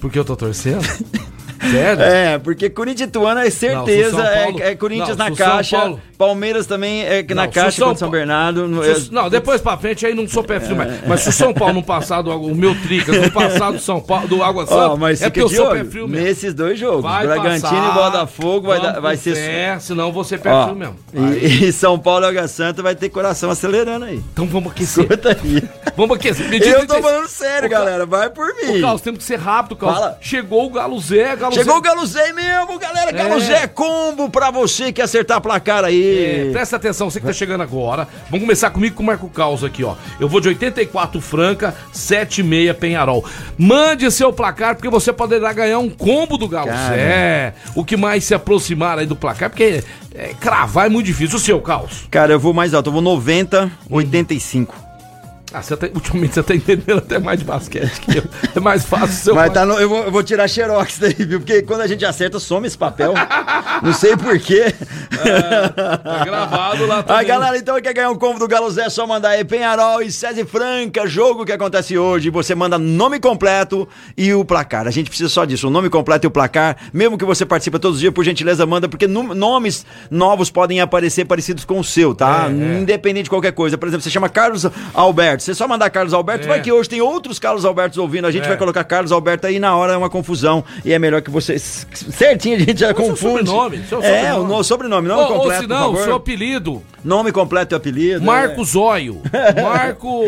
Porque eu tô torcendo? Sério? É, porque Corinthians Ituano é certeza, Não, Paulo- é, é Corinthians não, na caixa, Palmeiras também é na Não, caixa São contra São Bernardo. não- o- Não, depois pra frente aí não sou pé frio mais. Mas se o São Paulo no passado, o meu Tricas, no passado do São Paulo, do Água Santa, mas é porque eu sou pé frio mesmo. nesses dois jogos. Vai Bragantino passar, e Botafogo vai, dar- vai ser. fé, senão você pé Ó, frio mesmo. E, e São Paulo e Água Santa vai ter coração acelerando aí. Então vamos aquecer. Escuta aí. Vamos aquecer. Eu tô falando sério, galera. Vai por mim. Ô, Carlos, temos que ser rápido, Carlos. Chegou o Galo Zé, Galo Chegou o Galo Zé mesmo, galera. Galo É. Zé combo pra você que acertar a placar É, aí. presta atenção, você que tá chegando agora. Vamos começar comigo com o Marco Caos aqui, ó. Eu vou de 84 Franca, 76 Penharol. Mande seu placar, porque você poderá ganhar um combo do Galo Cara. Zé. O que mais se aproximar aí do placar, porque é, cravar é muito difícil. O seu, Caos? Cara, eu vou mais alto. Eu vou 90, 85. Ah, você tá, ultimamente você tá entendendo até mais de basquete que eu. É mais fácil seu Mas tá no- eu, vou, eu vou tirar xerox daí, viu? Porque quando a gente acerta, some esse papel. Não sei porquê. Tá gravado lá A também. galera, então, quer ganhar um combo do Galo Zé, é só mandar aí Penharol e César Franca, jogo que acontece hoje. Você manda nome completo e o placar. A gente precisa só disso, o nome completo e o placar. Mesmo que você participe todos os dias, por gentileza, manda, porque nomes novos podem aparecer parecidos com o seu, tá? É, é. Independente de qualquer coisa. Por exemplo, você chama Carlos Alberto. Você só mandar Carlos Alberto, É. vai que hoje tem outros Carlos Albertos ouvindo. A gente É. vai colocar Carlos Alberto aí na hora é uma confusão. E é melhor que você. Certinho, a gente já é o seu confunde. sobrenome? Seu É, sobrenome. o no- sobrenome, nome Ou, ou completo. se por não, seu apelido. Nome completo e apelido. Marco Zóio. Marco.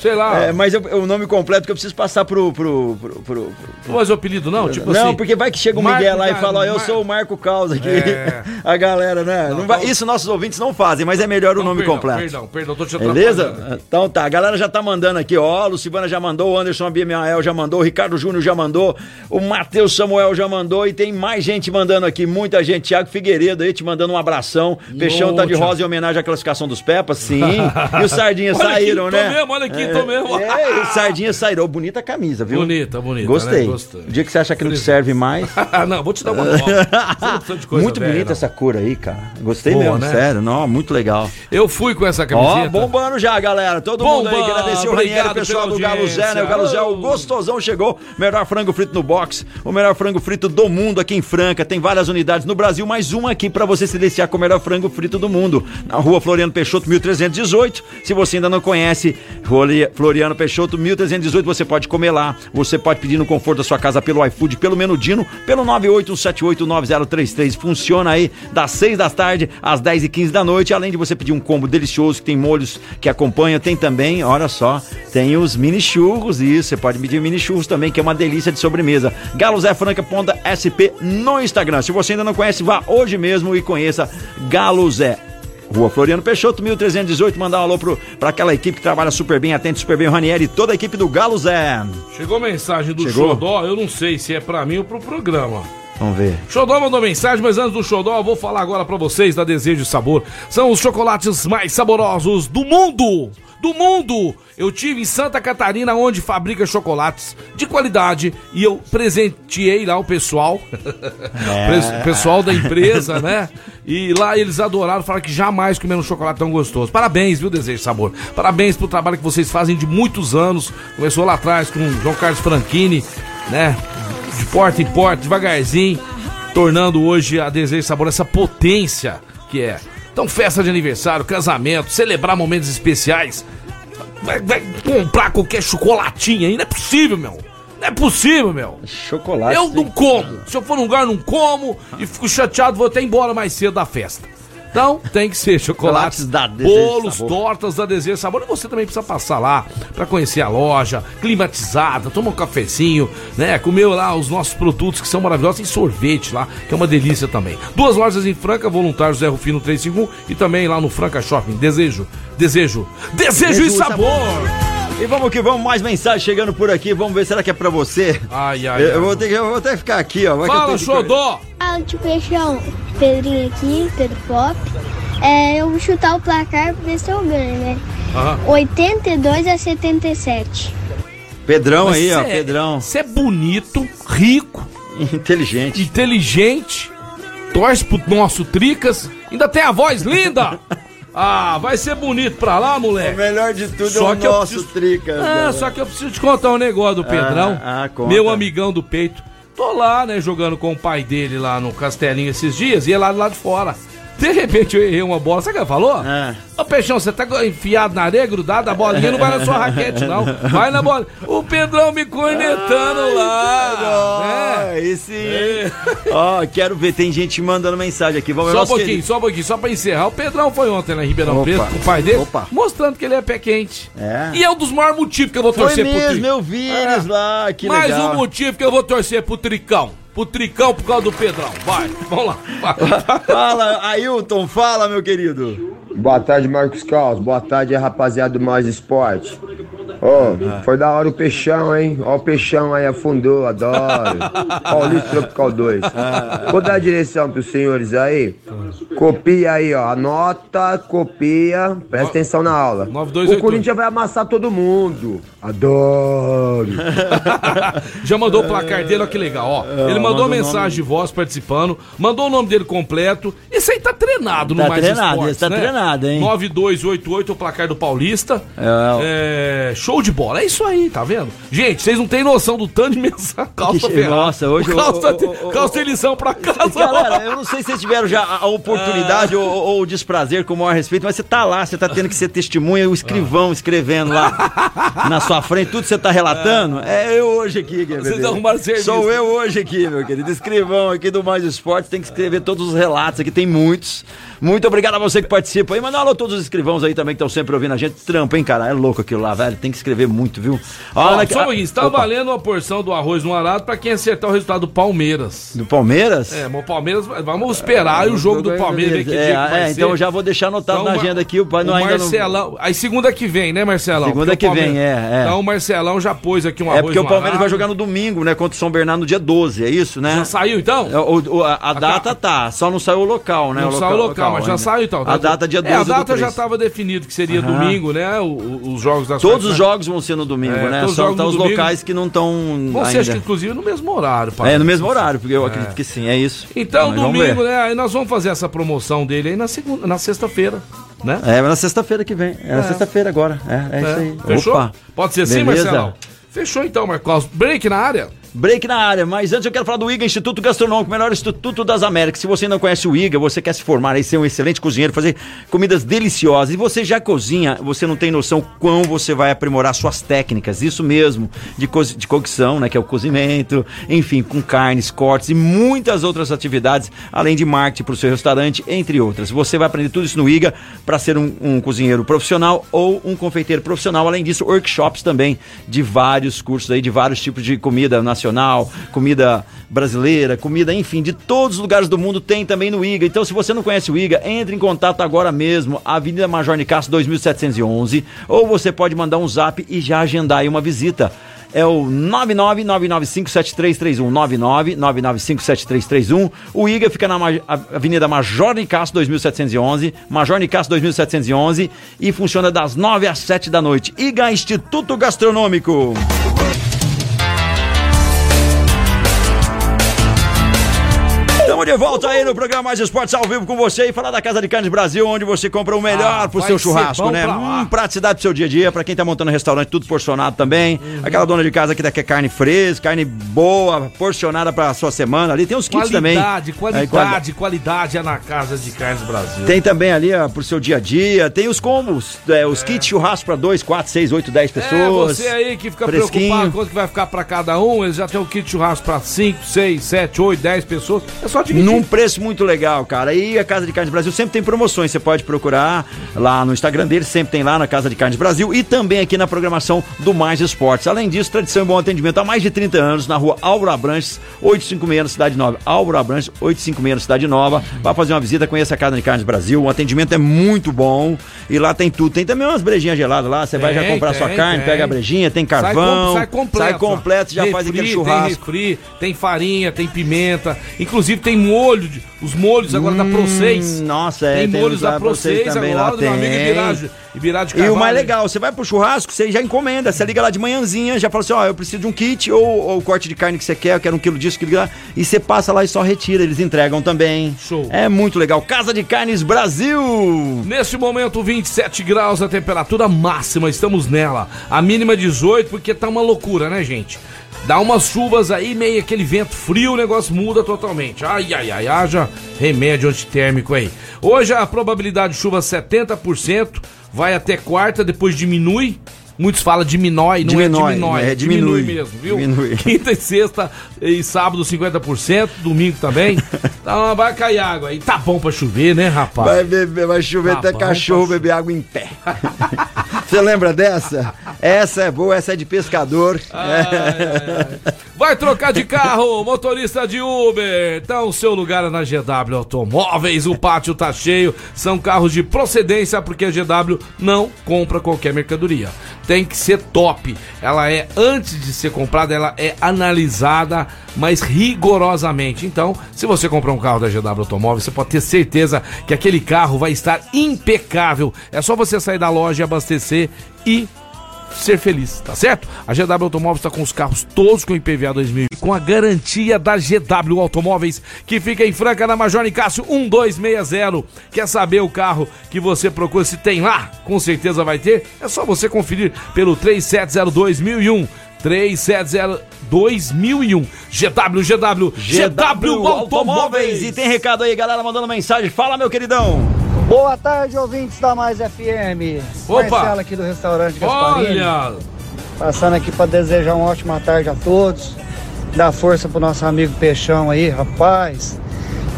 sei lá. É, mas eu- o nome completo que eu preciso passar pro. pro, pro, pro- pro- Mas o apelido não? Tipo não, assim. porque vai que chega o Marco Miguel lá e fala, ó, eu Mar- sou o Marco Causa aqui. É. A galera, né? Não vai- então- isso nossos ouvintes não fazem, mas é melhor o Não, nome perdão, completo. Perdão, perdão, tô te Beleza? Então tá, galera já tá mandando aqui, ó. A Lucivana já mandou, o Anderson Abimael já mandou, o Ricardo Júnior já mandou, o Matheus Samuel já mandou e tem mais gente mandando aqui, muita gente. Tiago Figueiredo aí te mandando um abração. Peixão tá de rosa em homenagem à classificação dos Pepas, sim. E os Sardinhas Olha aqui, saíram, tô né? mesmo, olha aqui, tô mesmo. É, os Sardinhas saíram. Bonita a camisa, viu? Bonita, bonita, Gostei. né? Gostei. O dia que você acha que não te serve mais. Não, vou te dar uma muito velha, bonita não. essa cor aí, cara. Gostei Boa, mesmo, né? sério. Não, muito legal. Eu fui com essa Ó, camiseta. bombando já, galera. Todo mundo aí. Bomba! Agradecer o Ranieri, Obrigado pessoal do Galo Zé, né? O. Galo Zé, o gostosão chegou. Melhor frango frito no box. O melhor frango frito do mundo aqui em Franca. Tem várias unidades no Brasil, mais uma aqui pra você se deliciar com o melhor frango frito do mundo. Na rua Floriano Peixoto, 1318. Se você ainda não conhece, Floriano Peixoto, 1318, você pode comer lá. Você pode pedir no conforto da sua casa pelo iFood, pelo Menudino, pelo 981789033. Funciona aí das 6 da tarde às 10 e 15 da noite. Além de você pedir um combo delicioso que tem molhos que acompanha, tem também, olha só, tem os mini churros. Isso, você pode pedir mini churros também, que é uma delícia de sobremesa. Galo Zé Franca Ponta SP no Instagram. Se você ainda não conhece, vá hoje mesmo e conheça Galo Zé. Rua Floriano Peixoto, 1318. Mandar um alô pro, pra aquela equipe que trabalha super bem, atende super bem o Ranieri e toda a equipe do Galo Zé. Chegou mensagem do Chegou? Xodó, eu não sei se é pra mim ou pro programa. Vamos ver. Xodó mandou mensagem, mas antes do Xodó, eu vou falar agora pra vocês da Desejo e Sabor. São os chocolates mais saborosos do mundo! Do mundo! Eu tive em Santa Catarina, onde fabrica chocolates de qualidade, e eu presenteei lá o pessoal, É. o pessoal da empresa, né? E lá eles adoraram, falaram que jamais comeram um chocolate tão gostoso. Parabéns, viu, Desejo e Sabor? Parabéns pelo trabalho que vocês fazem de muitos anos. Começou lá atrás com o João Carlos Franchini, né? De porta em porta, devagarzinho, tornando hoje a Desejo e Sabor essa potência que é. Então, festa de aniversário, casamento, celebrar momentos especiais. Vai, vai comprar qualquer chocolatinho aí, não é possível, meu. Não é possível, meu. Chocolate. Eu não como. Se eu for num lugar, não como. E fico chateado, vou até embora mais cedo da festa. Então, tem que ser chocolates, da bolos, Sabor. tortas da Desejo Sabor. E você também precisa passar lá pra conhecer a loja, climatizada, tomar um cafezinho, né? Comer lá os nossos produtos que são maravilhosos. Tem sorvete lá, que é uma delícia também. Duas lojas em Franca, voluntários Zé Rufino 351 e também lá no Franca Shopping. Desejo, desejo, desejo, Desejo e sabor. E vamos que vamos, mais mensagem chegando por aqui. Vamos ver, será que é pra você? Ai, ai, Eu, ai. eu vou ter que, eu vou até ficar aqui, ó. Vai Fala, que- Xodó. Fala de peixão, Pedrinho aqui, Pedro Pop. É, eu vou chutar o placar pra ver se eu ganho, né? Aham. 82 a 77. Pedrão Mas aí, ó, cê é- Pedrão. Você é bonito, rico, inteligente. Inteligente. Torce pro nosso Tricas. Ainda tem a voz linda. Ah, vai ser bonito pra lá, moleque. O melhor de tudo Só é o que nosso preciso- Tricas. Ah, galera. só que eu preciso te contar um negócio do Pedrão. Ah, ah, meu amigão do peito. Tô lá, né, jogando com o pai dele lá no Castelinho esses dias e ele lá do lado de fora. De repente eu errei uma bola. Sabe o que ele falou? É. Ô, Peixão, você tá enfiado na areia, grudado, a bolinha não vai na sua raquete, não. Vai na bola. O Pedrão me cornetando lá. Ah, esse. Ó, quero ver, tem gente mandando mensagem aqui. Vamos ver Só um pouquinho, querido- só um pouquinho, só pra encerrar. O Pedrão foi ontem lá em Ribeirão Opa. Preto com o pai dele, Opa. mostrando que ele é pé quente. É. E é um dos maiores motivos que eu vou Foi torcer pro mesmo, Tricão. eu vi eles lá, que Mais legal. um motivo que eu vou torcer pro Tricão. Pro Tricão por causa do Pedrão. Vai, vamos lá. Vai. Fala, Ailton, fala, meu querido. Boa tarde, Marcos Carlos. Boa tarde, rapaziada do Mais Esporte. Ô, foi da hora o peixão, hein? Ó, o peixão aí afundou, adoro. Paulista Tropical 2. Vou dar a direção pros senhores aí. Copia aí, ó. Anota, copia. Presta atenção na aula. O 9288. Corinthians vai amassar todo mundo. Adoro. Já mandou o placar dele, olha que legal, ó. É, Ele mandou o mensagem de voz participando, mandou o nome dele completo. Esse aí tá treinado no Tá Mais treinado, Esportes, esse tá né? treinado, hein? 9288, o placar do Paulista. É, É, show de bola, é isso aí, tá vendo? Gente, vocês não têm noção do tanto de mensagem. Calça Que- nossa, hoje Calça, tá- o- o- calça tem lição pra casa. Galera, eu não sei se vocês tiveram já a oportunidade ou, ou o desprazer com o maior respeito, mas você tá lá, você tá tendo que ser testemunha, o escrivão escrevendo lá na sua frente, tudo que você tá relatando. É eu hoje aqui, querido. Vocês arrumaram serviço. Sou eu hoje aqui, meu querido. Escrivão aqui do Mais Esporte, tem que escrever todos os relatos aqui, tem muitos. Muito obrigado a você que participa aí. Manda um alô a todos os escrivãos aí também que estão sempre ouvindo a gente. Trampa, hein, cara? É louco aquilo lá, velho. Tem que escrever muito, viu? Olha só um pouquinho, está Opa. valendo uma porção do arroz no arado pra quem acertar o resultado do Palmeiras. Do Palmeiras? É, o Palmeiras, vamos esperar o jogo do Palmeiras, É, é, ser. então eu já vou deixar anotado Então, na agenda aqui. O pai o não ainda não- Marcelão. Aí segunda que vem, né, Marcelão? Segunda que vem, é, é. Então o Marcelão já pôs aqui um arroz É porque o Palmeiras vai jogar no domingo, né? Contra o São Bernardo no dia 12, é isso, né? Já saiu então? É, o- a, a data tá, só não saiu o local, né? Não o saiu o local, mas já saiu então. A data dia 12 É, a data já estava definido que seria Aham. domingo, né? o- o- os jogos das Todos os jogos vão ser no domingo, É, né? Só tá os domingo. locais que não estão ainda. acho que, inclusive, no mesmo horário. É, parece. no mesmo horário, porque eu É. acredito que sim, é isso. Então, domingo, né? Aí nós vamos fazer essa promoção dele aí na, segunda, na sexta-feira, né? É, na sexta-feira que vem. É na É. sexta-feira agora. É, é, isso aí. Fechou? Opa. Pode ser assim, Beleza. Marcelão? Fechou então, Marcos. Break na área. Break na área, mas antes eu quero falar do IGA, Instituto Gastronômico, melhor Instituto das Américas. Se você não conhece o IGA, você quer se formar aí, ser um excelente cozinheiro, fazer comidas deliciosas, e você já cozinha, você não tem noção quão você vai aprimorar suas técnicas, isso mesmo, de, co de cocção, né, que é o cozimento, enfim, com carnes, cortes e muitas outras atividades, além de marketing para o seu restaurante, entre outras. Você vai aprender tudo isso no IGA para ser um, um cozinheiro profissional ou um confeiteiro profissional. Além disso, workshops também de vários cursos aí, de vários tipos de comida nacional, comida brasileira, comida, enfim, de todos os lugares do mundo tem também no IGA. Então, se você não conhece o IGA, entre em contato agora mesmo, Avenida Major Nicasso 2711, ou você pode mandar um zap e já agendar aí uma visita. é o 999957331, 999957331. O IGA fica na Avenida Major Nicasso 2711, Major Nicasso 2711 e funciona das 9 às 7 da noite. IGA Instituto Gastronômico. Estamos de volta aí no programa Mais Esportes ao vivo com você e falar da Casa de Carnes Brasil, onde você compra o melhor Ah, pro seu churrasco, né? pra. Hum, praticidade pro seu dia a dia, pra quem tá montando restaurante, tudo porcionado também. Uhum. Aquela dona de casa que quer carne fresca, carne boa, porcionada pra sua semana. Ali tem os kits também. Qualidade, É, qualidade, qualidade é na Casa de Carnes Brasil. Tem também ali ó, pro seu dia a dia, tem os combos, é, os kits churrasco pra 2, 4, 6, 8, 10 É, pessoas. você aí que fica fresquinho. preocupado quanto que vai ficar pra cada um, eles já tem o kit churrasco pra 5, 6, 7, 8, 10 pessoas. É só dividir. Num preço muito legal, cara. E a Casa de Carnes Brasil sempre tem promoções. Você pode procurar lá no Instagram deles, sempre tem lá na Casa de Carnes Brasil e também aqui na programação do Mais Esportes. Além disso, tradição e bom atendimento há mais de 30 anos na rua Álvaro Abranches, 856 na Cidade Nova. Álvaro Abranches, 856 na Cidade Nova. Vá fazer uma visita, conheça a Casa de Carnes Brasil. O atendimento é muito bom e lá tem tudo. Tem também umas brejinhas geladas lá. Você vai já Tem, comprar sua tem, carne, tem. pega a brejinha, tem Sai, carvão. com- sai completo. Sai completo, já ó. faz aquele Refri, churrasco. Tem refri, tem farinha, tem pimenta. Inclusive tem molho, de- os molhos agora da Pro 6. Hum, Nossa, é. Tem molhos uns da Pro pra vocês 6 também agora, lá do meu amigo tem. Ibirá- Ibirá de E o mais legal, você vai pro churrasco, você já encomenda, você liga lá de manhãzinha, já fala assim, ó, eu preciso de um kit ou, ou o corte de carne que você quer, eu quero um quilo disso, quilo lá, e você passa lá e só retira, eles entregam também. Show. É muito legal. Casa de Carnes Brasil. Neste momento, 27 graus a temperatura máxima, estamos nela. A mínima 18, porque tá uma loucura, né, gente? Dá umas chuvas aí, meio aquele vento frio, o negócio muda totalmente. Ai, ai, ai, haja remédio antitérmico aí. Hoje a probabilidade de chuva 70%, vai até quarta, depois diminui. Muitos falam diminui, não Diminui, é diminui, é, diminui, diminui. mesmo, viu? Diminui. Quinta e sexta e sábado 50%, domingo também. Então vai cair água aí. Tá bom pra chover, né, rapaz? Vai beber, vai chover Tá até cachorro beber água em pé. Você lembra dessa? Essa é boa, essa é de pescador. Vai trocar de carro, motorista de Uber. Então, o seu lugar é na GW Automóveis. O pátio tá cheio. São carros de procedência, porque a GW não compra qualquer mercadoria. Tem que ser top. Ela é, antes de ser comprada, ela é analisada mais rigorosamente. Então, se você comprar um carro da GW Automóveis, você pode ter certeza que aquele carro vai estar impecável. É só você sair da loja e abastecer e ser feliz, tá certo? A GW Automóveis está com os carros todos com IPVA 2000 e com a garantia da GW Automóveis, que fica em Franca, na Major Nicásio 1260. Quer saber o carro que você procura se tem lá? Com certeza vai ter. É só você conferir pelo 3702.001. 3702.001 GW, GW, GW Automóveis. E tem recado aí, galera, mandando mensagem. Fala, meu queridão. Boa tarde, ouvintes da Mais FM. Opa! Marcelo aqui do restaurante Gasparini. Olha! Passando aqui para desejar uma ótima tarde a todos. Dar força pro nosso amigo Peixão aí, rapaz.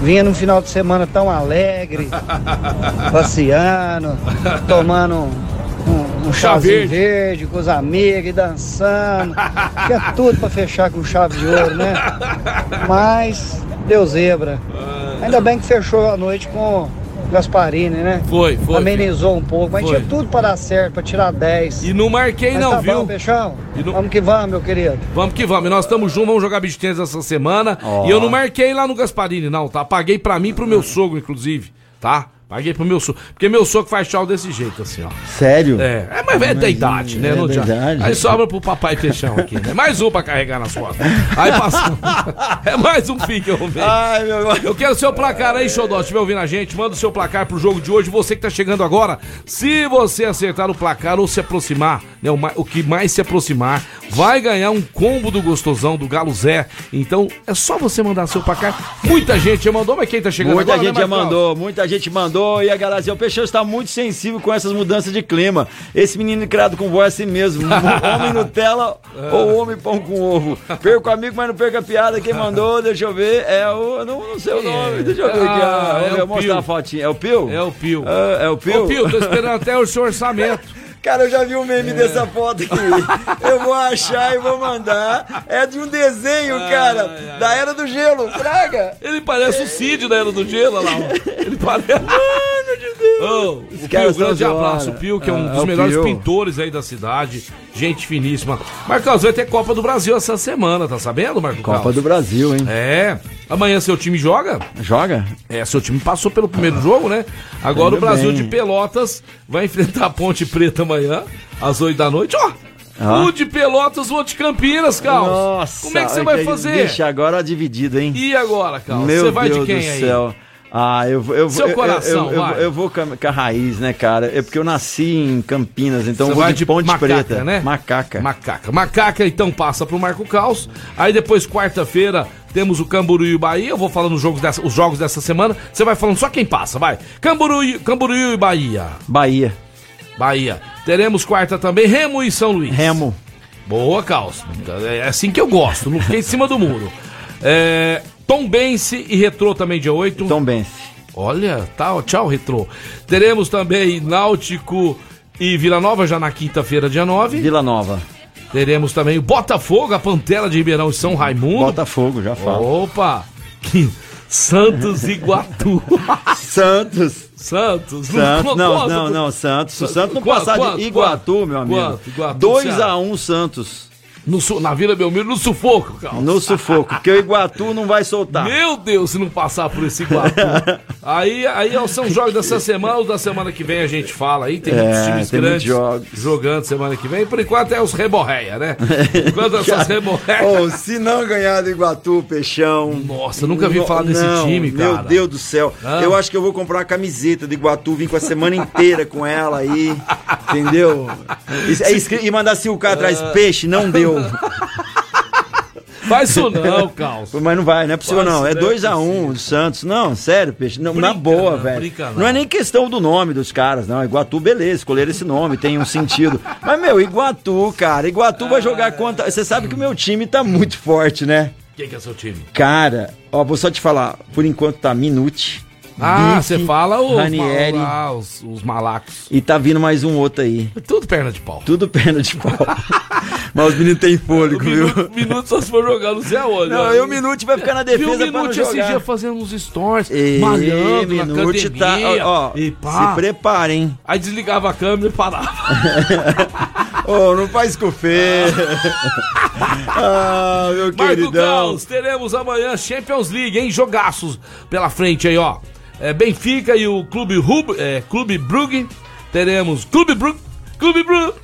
Vinha num final de semana tão alegre, passeando, tomando um, Chá verde. verde. com os amigos dançando. Que é tudo para fechar com chave de ouro, né? Mas deu zebra. Ainda bem que fechou a noite com Gasparini, né? Foi, foi. Amenizou um pouco, mas Foi. tinha tudo para dar certo, para tirar 10. E não marquei Mas não, tá viu? bom, Peixão? Não- Vamos que vamos, meu querido. Vamos que vamos. E nós estamos juntos, vamos jogar beach tênis essa semana. Ó. E eu não marquei lá no Gasparini, não, tá? Paguei pra mim e pro meu sogro, inclusive, tá? Paguei pro meu sogro. Porque meu sogro faz tchau desse jeito, assim, ó. Sério? É, é mas é da idade, né? é não idade. Aí sobra pro papai Peixão aqui, né? Mais um pra carregar nas costas. Aí passou. é mais um fim que eu roubei. Ai, meu irmão. Eu quero o seu placar aí, Xodó. Se estiver ouvindo a gente, manda o seu placar pro jogo de hoje. Você que tá chegando agora, se você acertar o placar ou se aproximar, né, o, o que mais se aproximar, vai ganhar um combo do gostosão do Galo Zé. Então é só você mandar seu placar. Muita gente já mandou, mas quem tá chegando Muita agora, gente né, já mandou, muita gente mandou. E a galera dizia, o Peixão está muito sensível com essas mudanças de clima. Esse menino criado com voz é assim mesmo. homem Nutella ou homem pão com ovo. Perco amigo, mas não perca a piada. Quem mandou, deixa eu ver, é o... eu Não, não sei o nome, deixa eu ver aqui. Ah, é ver, o mostrar Pio. a fotinha. É o Pio? É o Pio. Ah, é o Pio? Ô, Pio, tô esperando até o seu orçamento. Cara, eu já vi um meme dessa foto aqui. Eu vou achar e vou mandar. É de um desenho, cara, da Era do Gelo, Fraga. Ele parece o Cid da Era do Gelo, olha lá. Ele parece. Mano de Ô, o Pio, um grande abraço. O. Pio, que é um Ah, dos é melhores Pio. pintores aí da cidade. Gente finíssima. Marcos, vai ter Copa do Brasil essa semana, tá sabendo, Marco Copa do Brasil, hein? É. Amanhã seu time joga? Joga? É, seu time passou pelo primeiro jogo, né? Agora Indo o Brasil bem. de Pelotas vai enfrentar a Ponte Preta amanhã, às 8 da noite. Ó! Ah. O de Pelotas, o de Campinas, Carlos. Nossa, Como é que você vai fazer? Vixe, agora dividido, hein? E agora, Carlos? Meu Você vai Deus de quem do aí? céu. Ah, eu vou. Eu, Seu eu- eu- coração, eu, eu, vai. eu vou com a, com a raiz, né, cara? É porque eu nasci em Campinas, então Você eu vou vai de, de Ponte macaca, Preta. né? Macaca. Macaca. Macaca, então, passa pro Marco Caos. Aí depois, quarta-feira, temos o Camboriú e Bahia. Eu vou falando os jogos dessa, os jogos dessa semana. Você vai falando só quem passa, vai. Camboriú, Camboriú e Bahia. Bahia. Bahia. Teremos quarta também, Remo e São Luís. Remo. Boa, Caos. É assim que eu gosto, não fiquei em cima do muro. É, Tom Bense e Retrô também, dia 8. Tom Bense. Olha, tá, tchau, Retrô. Teremos também Náutico e Vila Nova já na quinta-feira, dia 9. Vila Nova. Teremos também o Botafogo, a Pantera de Ribeirão e São Raimundo. Botafogo, já falo. Opa! Santos e Iguatu. Santos. Santos. Santos. Não, não, não, Santos. O Santos não passar de Iguatu, meu amigo. Quanto? Iguatu, Ceará. 2x1 Santos. No, su- na Vila Belmiro, no sufoco, cara. No sufoco, porque o Iguatu não vai soltar. Meu Deus, se não passar por esse Iguatu. aí, aí são jogos dessa semana, os da semana que vem a gente fala aí. Tem É, muitos times tem grandes jogos. jogando semana que vem. Por enquanto é os reborreia, né? Enquanto essas reborreias. Oh, se não ganhar do Iguatu, Peixão. Nossa, nunca vi falar desse não, time, cara. Meu Deus do céu. Ah. Eu acho que eu vou comprar uma camiseta do Iguatu, vim com a semana inteira com ela aí. Entendeu? E, é escri- e mandar silcar atrás peixe, não deu. Faz isso não, Carlos. Mas não vai, não é possível Faz, não. É não é 2x1 um, do Santos. Não, sério, peixe. Não, na Brinca boa, não, velho. brinca não. Não é nem questão do nome dos caras, não. Iguatu, beleza, escolher esse nome, tem um sentido. Mas, meu, Iguatu, cara, Iguatu vai jogar contra. Você sabe que o meu time tá muito forte, né? Quem que é seu time? Cara, ó, vou só te falar, por enquanto tá Minute. Ah, você fala os, Ranieri. ah, os, os malacos. E tá vindo mais um outro aí. Tudo perna de pau. Tudo perna de pau. Mas os meninos têm fôlego, viu? Minuto, minuto só se for jogar, não sei aonde. Não, e o Minute vai ficar na Viu defesa o pra não Minute esse dia fazendo uns stories, E malhando na tá, academia, ó, ó, e pá. se preparem. Aí desligava a câmera e parava. Ô, não faz com fé. ah, meu Marco queridão. Caos, teremos amanhã Champions League, hein? Jogaços pela frente aí, ó. É, Benfica e o Clube, Rub, é, Clube Brugge. Teremos Clube Brugge, Clube Brugge,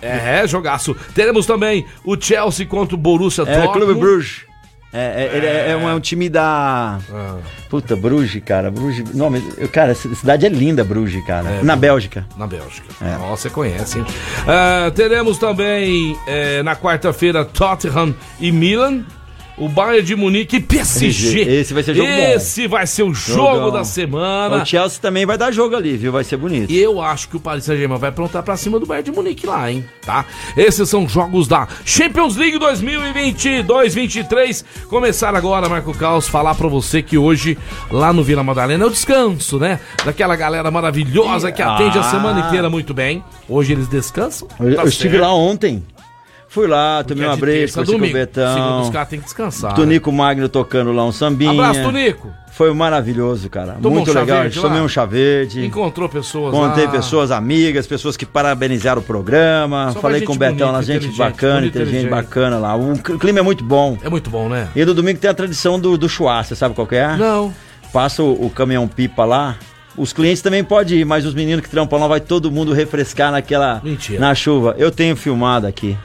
É, jogaço. Teremos também o Chelsea contra o Borussia É, Dortmund. Clube Bruges. É, é, ele é, é um, é um time da. Ah. Puta, Bruges, cara. Bruges. Nome, cara, essa cidade é linda, Bruges, cara. É, Na Bélgica. Na Bélgica. É. Nossa, você conhece, hein? Ah, teremos também na quarta-feira Tottenham e Milan. O Bayern de Munique e PSG. Esse vai ser jogo bom. Esse vai ser o jogo Jogão. da semana. O Chelsea também vai dar jogo ali, viu? Vai ser bonito. E eu acho que o Paris Saint-Germain vai aprontar pra cima do Bayern de Munique lá, hein? Tá? Esses são jogos da Champions League 2022-23. Começar agora, Marco Caos, falar pra você que hoje, lá no Vila Madalena, é o descanso, né? Daquela galera maravilhosa que atende a Ah. semana inteira muito bem. Hoje eles descansam. Eu, tá eu estive certo. lá ontem. Fui lá, tomei é uma breja, o domingo. Segunda Betão. os caras têm que descansar. Tonico Magno tocando lá um sambinha. Abraço, Tonico. Foi maravilhoso, cara. Tomou Muito um legal. verde Tomei um chá verde. Encontrou pessoas Contei lá. pessoas amigas, pessoas que parabenizaram o programa. Só Falei com o Betão bonita, lá, gente bacana, inteligente, bacana lá. O cl- clima é muito bom. É muito bom, né? E no domingo tem a tradição do, do chuá, você sabe qual que é? Não. Passa o, o caminhão pipa lá. Os clientes também podem ir, mas os meninos que trampam lá vai todo mundo refrescar naquela. Mentira. Na chuva. Eu tenho filmado aqui.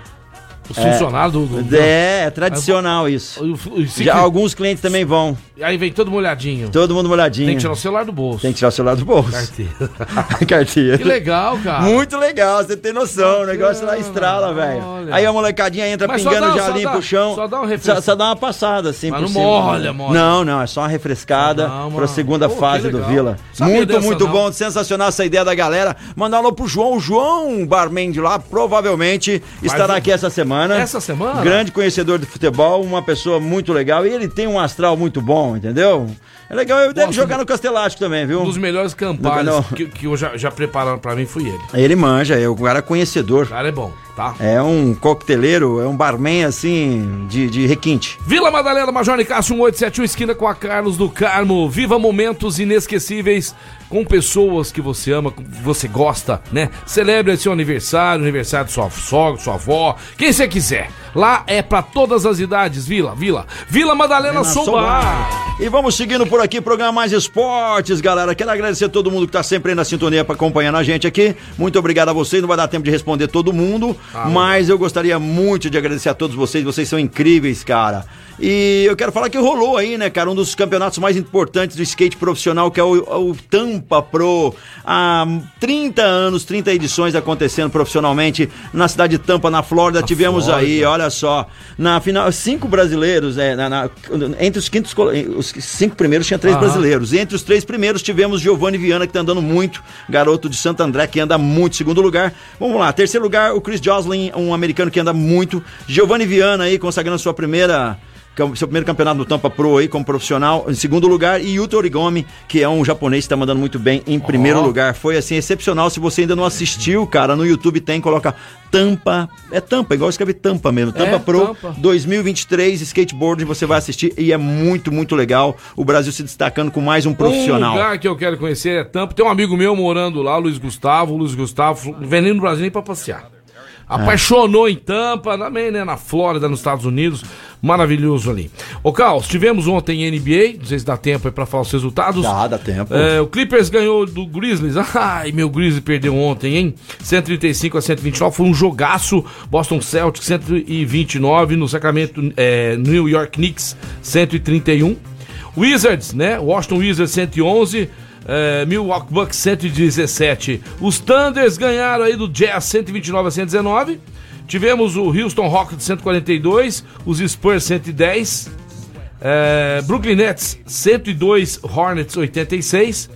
Os funcionários do- do- É, é tradicional isso. O- o- se Já alguns clientes também vão. Aí vem todo molhadinho. Todo mundo molhadinho. Tem que tirar o celular do bolso. Tem que tirar o celular do bolso. Carteira. Carteira. Que legal, cara. Muito legal, você tem noção. O negócio lá estrala, velho. olha. Aí a molecadinha entra Mas só pingando, dá- já só limpa dá- o chão. só dá um refresco. só, só dá uma passada assim Mas por não cima. molha, molha. Não, não, é só uma refrescada dá uma- pra segunda Pô, que fase do legal. Vila. Sabia muito, dessa, muito não. bom, sensacional essa ideia da galera. Mandar alô pro João. O João, barman de lá, provavelmente estará o- aqui essa semana. Essa semana? Grande conhecedor de futebol, uma pessoa muito legal. E ele tem um astral muito bom, entendeu? É legal, ele deve jogar no Castelástico também, viu? Um dos melhores campalhos Não. que, que eu já, já prepararam pra mim foi ele. Ele manja, é o cara conhecedor. O cara é bom. Tá? É um coqueteleiro, é um barman assim de, de requinte. Vila Madalena, Major Cássio 1871, esquina com a Carlos do Carmo. Viva momentos inesquecíveis com pessoas que você ama, que você gosta, né? Celebre seu aniversário, aniversário de sua sogra, sua avó, quem você quiser. Lá é pra todas as idades, Vila, Vila. Vila Madalena Sobar. E vamos seguindo por aqui, programa Mais Esportes, galera. Quero agradecer a todo mundo que tá sempre aí na sintonia para acompanhando a gente aqui. Muito obrigado a vocês. Não vai dar tempo de responder todo mundo, Ah, mas eu gostaria muito de agradecer a todos vocês. Vocês são incríveis, cara. E eu quero falar que rolou aí, né, cara, um dos campeonatos mais importantes do skate profissional, que é o, o Tampa Pro. Há 30 anos, 30 edições acontecendo profissionalmente na cidade de Tampa, na Flórida. Tivemos Flórida. aí, olha só, na final, cinco brasileiros, é, na- na- entre os quintos, os cinco primeiros tinha três brasileiros. Entre os três primeiros tivemos Giovanni Viana, que tá andando muito, garoto de Santo André, que anda muito. Segundo lugar, vamos lá, terceiro lugar, o Chris Joslin, um americano que anda muito. Giovanni Viana aí, consagrando sua primeira seu primeiro campeonato no Tampa Pro aí como profissional, em segundo lugar, e Yuto Origomi, que é um japonês que tá mandando muito bem em primeiro lugar. Foi assim excepcional. Se você ainda não assistiu, cara, no YouTube tem, coloca Tampa, é Tampa, igual escreve Tampa mesmo. Tampa É, Pro Tampa. 2023 skateboard, você vai assistir e é muito, muito legal. O Brasil se destacando com mais um profissional. Um lugar que eu quero conhecer é Tampa. Tem um amigo meu morando lá, Luiz Gustavo. Luiz Gustavo, vendendo no Brasil nem pra passear. Apaixonou em Tampa, também, né? Na Flórida, nos Estados Unidos. Maravilhoso ali. Ô, Carlos, tivemos ontem NBA. Não sei se dá tempo aí pra falar os resultados. Dá, dá tempo. É, o Clippers ganhou do Grizzlies. Ai, meu Grizzlies perdeu ontem, hein? 135 a 129. Foi um jogaço. Boston Celtics 129. No Sacramento, é, New York Knicks 131. Wizards, né? Washington Wizards 111. É, Milwaukee Bucks 117. Os Thunders ganharam aí do Jazz 129 a 119. Tivemos o Houston Rockets 142. Os Spurs 110. É, Brooklyn Nets 102, Hornets 86.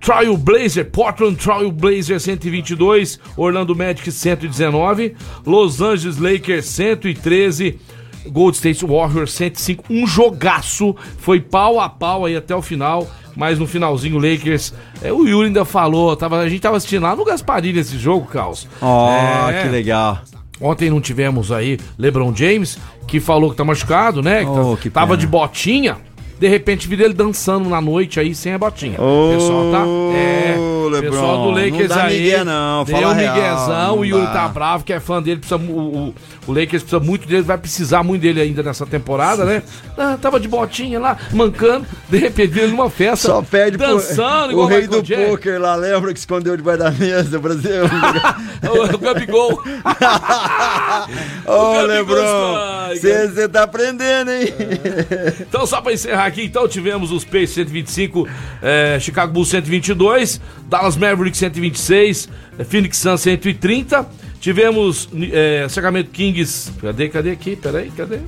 Trail Blazer, Portland Trail Blazer 122, Orlando Magic 119, Los Angeles Lakers 113, Gold State Warriors 105. Um jogaço, foi pau a pau aí até o final, mas no finalzinho o Lakers, é, o Yuri ainda falou, tava, a gente tava assistindo lá no Gasparini esse jogo, Caos. Ó, É. que legal. Ontem não tivemos aí LeBron James, que falou que tá machucado, né? Que, Oh, tá- que tava de botinha. De repente, vi ele dançando na noite aí sem a botinha. Ô, o pessoal tá. É. O Lebron, pessoal do Lakers não dá aí. migué não, deu fala a real, miguezão. não o Yuri dá. tá bravo, que é fã dele. Precisa, o, o, o Lakers precisa muito dele, vai precisar muito dele ainda nessa temporada, né? Ah, tava de botinha lá, mancando. De repente, ele numa festa. Só perde pro- dançando, o igual rei do Jackson. poker lá, lembra que escondeu debaixo da mesa, Brasil? o, o Gabigol. Ô, Lebron, você tá aprendendo, hein? Então, só pra encerrar aqui, então tivemos os Pacers 125, eh, Chicago Bulls 122, Dallas Mavericks 126, eh, Phoenix Suns 130. Tivemos eh, Sacramento Kings. Cadê, cadê aqui? Peraí, cadê?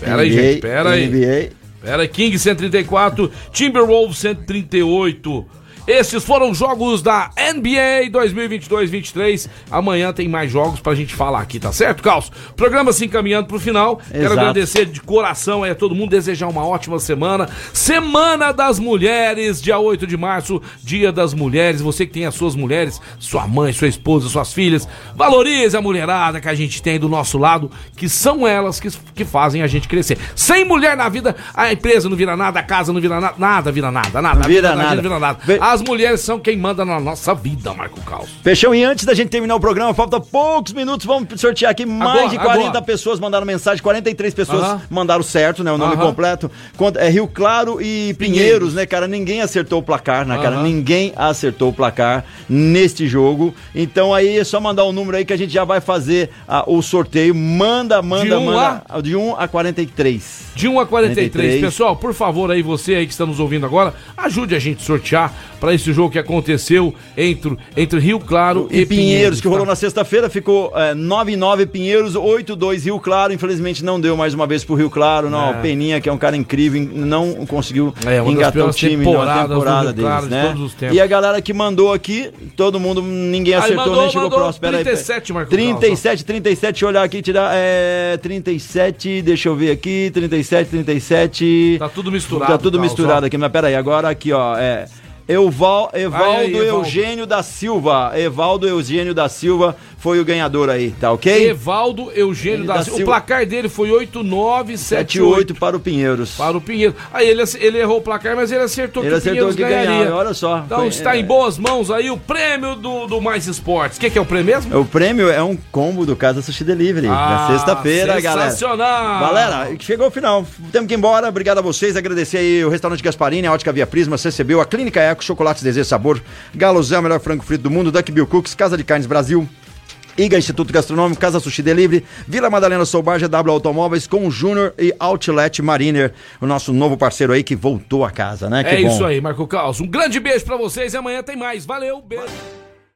Pera aí, NBA, gente, pera aí. NBA. Pera aí, King 134, Timberwolves 138. Esses foram os jogos da NBA 2022-23. Amanhã tem mais jogos pra gente falar aqui, tá certo, Carlos? Programa se encaminhando pro final. Quero Exato. agradecer de coração aí a todo mundo, desejar uma ótima semana. Semana das Mulheres, dia 8 de março, Dia das Mulheres. Você que tem as suas mulheres, sua mãe, sua esposa, suas filhas, valorize a mulherada que a gente tem do nosso lado, que são elas que, que fazem a gente crescer. Sem mulher na vida, a empresa não vira nada, a casa não vira nada, nada vira nada, nada. Vira nada. Não vira nada. As mulheres são quem manda na nossa vida, Marco Caos. Fechou, e antes da gente terminar o programa, falta poucos minutos, vamos sortear aqui mais Agora, de 40 agora. pessoas mandaram mensagem, 43 pessoas Aham. mandaram certo, né, o nome Aham. completo. Quanto- É Rio Claro e Pinheiros, né, cara, ninguém acertou o placar, né, cara, Aham. ninguém acertou o placar neste jogo. Então aí é só mandar o número aí que a gente já vai fazer ah, o sorteio. Manda, manda, De um manda. De 1 a 43. De 1 a 43. 43. Pessoal, por favor, aí você aí que está nos ouvindo agora, ajude a gente a sortear para esse jogo que aconteceu entre, entre Rio Claro e, E Pinheiros, que rolou tá? na sexta-feira, ficou é, 9-9 Pinheiros, 8-2 Rio Claro. Infelizmente não deu mais uma vez pro Rio Claro. Não, É. o Peninha, que é um cara incrível, não conseguiu É, engatar o time na temporada deles, Claro de né? tempos. E a galera que mandou aqui, todo mundo, ninguém Aí acertou, mandou, nem chegou mandou próximo. Pera aí, pera aí. 37, Marco 37, 37, deixa eu olhar aqui, tirar. É. 37, deixa eu ver aqui. 37, 37. Tá tudo misturado, Tá tudo misturado aqui, mas peraí, agora aqui, ó. É. Euval, Evaldo Aí, Evaldo. Eugênio da Silva. Evaldo Eugênio da Silva foi o ganhador aí, tá ok? Evaldo Eugênio da da Silva. O placar dele foi 8978 78 para o Pinheiros. para o Pinheiro. Aí ele, ele errou o placar, mas ele acertou Ele que o acertou Pinheiros que ganharia. ganhava, olha só. Então Foi- está é. em boas mãos aí o prêmio do, do Mais Esportes. O que, que é o prêmio mesmo? O prêmio é um combo do Casa Sushi Delivery. Ah, na sexta-feira, galera. sensacional. Galera, chegou o final. Temos que ir embora. Obrigado a vocês. Agradecer aí o Restaurante Gasparini, a Ótica Via Prisma, CCBU, a Clínica Eco, Chocolates Desejo Sabor, Galozão, o melhor frango frito do mundo, Duck Bill Cooks, Casa de Carnes Brasil. IGA Instituto Gastronômico, Casa Sushi Delivery, Vila Madalena Soubar, GW Automóveis, com o Júnior e Outlet Mariner, o nosso novo parceiro aí que voltou a casa, né? Que é bom. isso aí, Marco Caos. Um grande beijo pra vocês e amanhã tem mais. Valeu, beijo.